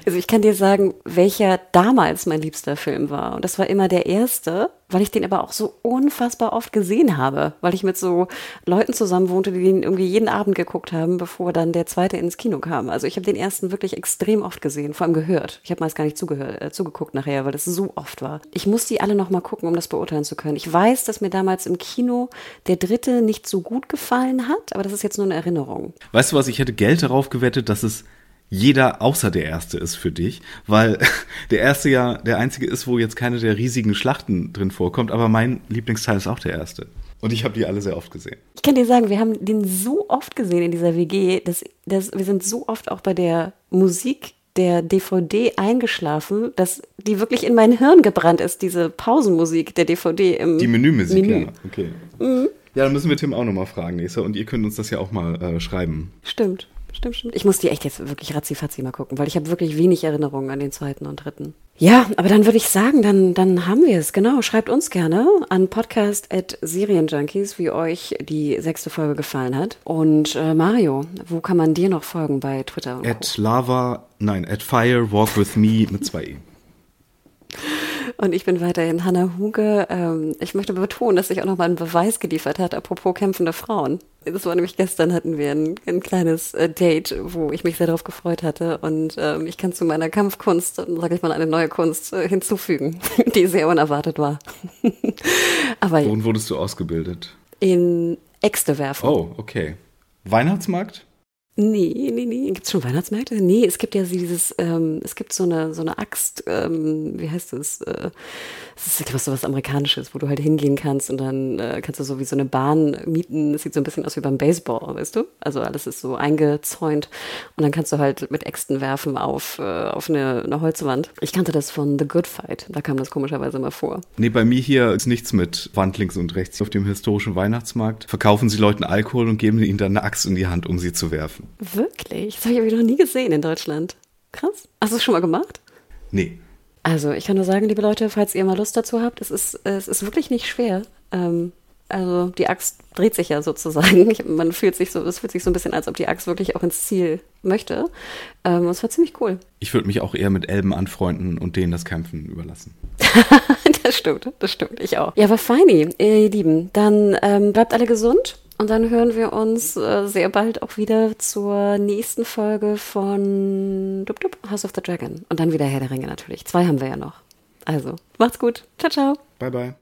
Also ich kann dir sagen, welcher damals mein liebster Film war. Und das war immer der erste, weil ich den aber auch so unfassbar oft gesehen habe, weil ich mit so Leuten zusammen wohnte, die den irgendwie jeden Abend geguckt haben, bevor dann der zweite ins Kino kam. Also ich habe den ersten wirklich extrem oft gesehen, vor allem gehört. Ich habe meist gar nicht zugehört, äh, zugeguckt nachher, weil das so oft war. Ich muss die alle noch mal gucken, um das beurteilen zu können. Ich weiß, dass mir damals im Kino der dritte nicht so gut gefallen hat, aber das ist jetzt nur eine Erinnerung. Weißt du was, ich hätte Geld darauf gewettet, dass es jeder außer der erste ist für dich, weil [LAUGHS] der erste ja der einzige ist, wo jetzt keine der riesigen Schlachten drin vorkommt, aber mein Lieblingsteil ist auch der erste. Und ich habe die alle sehr oft gesehen. Ich kann dir sagen, wir haben den so oft gesehen in dieser WG, dass, dass wir sind so oft auch bei der Musik der DVD eingeschlafen, dass die wirklich in mein Hirn gebrannt ist, diese Pausenmusik der DVD im Die Menümusik, Menü. ja, okay. Mhm. Ja, dann müssen wir Tim auch nochmal fragen, Lisa, und ihr könnt uns das ja auch mal äh, schreiben. Stimmt stimmt, stimmt. Ich muss die echt jetzt wirklich ratzifatzi mal gucken, weil ich habe wirklich wenig Erinnerungen an den zweiten und dritten. Ja, aber dann würde ich sagen, dann, dann haben wir es. Genau, schreibt uns gerne an podcast.serienjunkies, wie euch die sechste Folge gefallen hat. Und äh, Mario, wo kann man dir noch folgen bei Twitter? at Lava, nein, at Fire Walk With Me mit zwei E. [LAUGHS] Und ich bin weiterhin Hanna Huge. Ähm, ich möchte betonen, dass sich auch nochmal ein Beweis geliefert hat, apropos kämpfende Frauen. Das war nämlich gestern hatten wir ein, ein kleines äh, Date, wo ich mich sehr darauf gefreut hatte. Und ähm, ich kann zu meiner Kampfkunst, sage ich mal, eine neue Kunst äh, hinzufügen, [LAUGHS] die sehr unerwartet war. [LAUGHS] Aber Wohin wurdest du ausgebildet? In Äxte werfen. Oh, okay. Weihnachtsmarkt? Nee, nee, nee. Gibt es schon Weihnachtsmärkte? Nee, es gibt ja dieses, ähm, es gibt so eine, so eine Axt, ähm, wie heißt das? Äh, das ist etwas so was Amerikanisches, wo du halt hingehen kannst und dann äh, kannst du so wie so eine Bahn mieten. Das sieht so ein bisschen aus wie beim Baseball, weißt du? Also alles ist so eingezäunt und dann kannst du halt mit Äxten werfen auf, äh, auf eine, eine Holzwand. Ich kannte das von The Good Fight, da kam das komischerweise mal vor. Nee, bei mir hier ist nichts mit Wand links und rechts. Auf dem historischen Weihnachtsmarkt verkaufen sie Leuten Alkohol und geben ihnen dann eine Axt in die Hand, um sie zu werfen. Wirklich? Das habe ich noch nie gesehen in Deutschland. Krass. Hast du es schon mal gemacht? Nee. Also, ich kann nur sagen, liebe Leute, falls ihr mal Lust dazu habt, es ist, es ist wirklich nicht schwer. Ähm, also, die Axt dreht sich ja sozusagen. Ich, man fühlt sich so, es fühlt sich so ein bisschen, als ob die Axt wirklich auch ins Ziel möchte. Ähm, es war ziemlich cool. Ich würde mich auch eher mit Elben anfreunden und denen das Kämpfen überlassen. [LAUGHS] das stimmt, das stimmt, ich auch. Ja, aber feini, ihr Lieben. Dann ähm, bleibt alle gesund und dann hören wir uns äh, sehr bald auch wieder zur nächsten Folge von Dup Dup, House of the Dragon. Und dann wieder Herr der Ringe natürlich. Zwei haben wir ja noch. Also, macht's gut. Ciao, ciao. Bye, bye.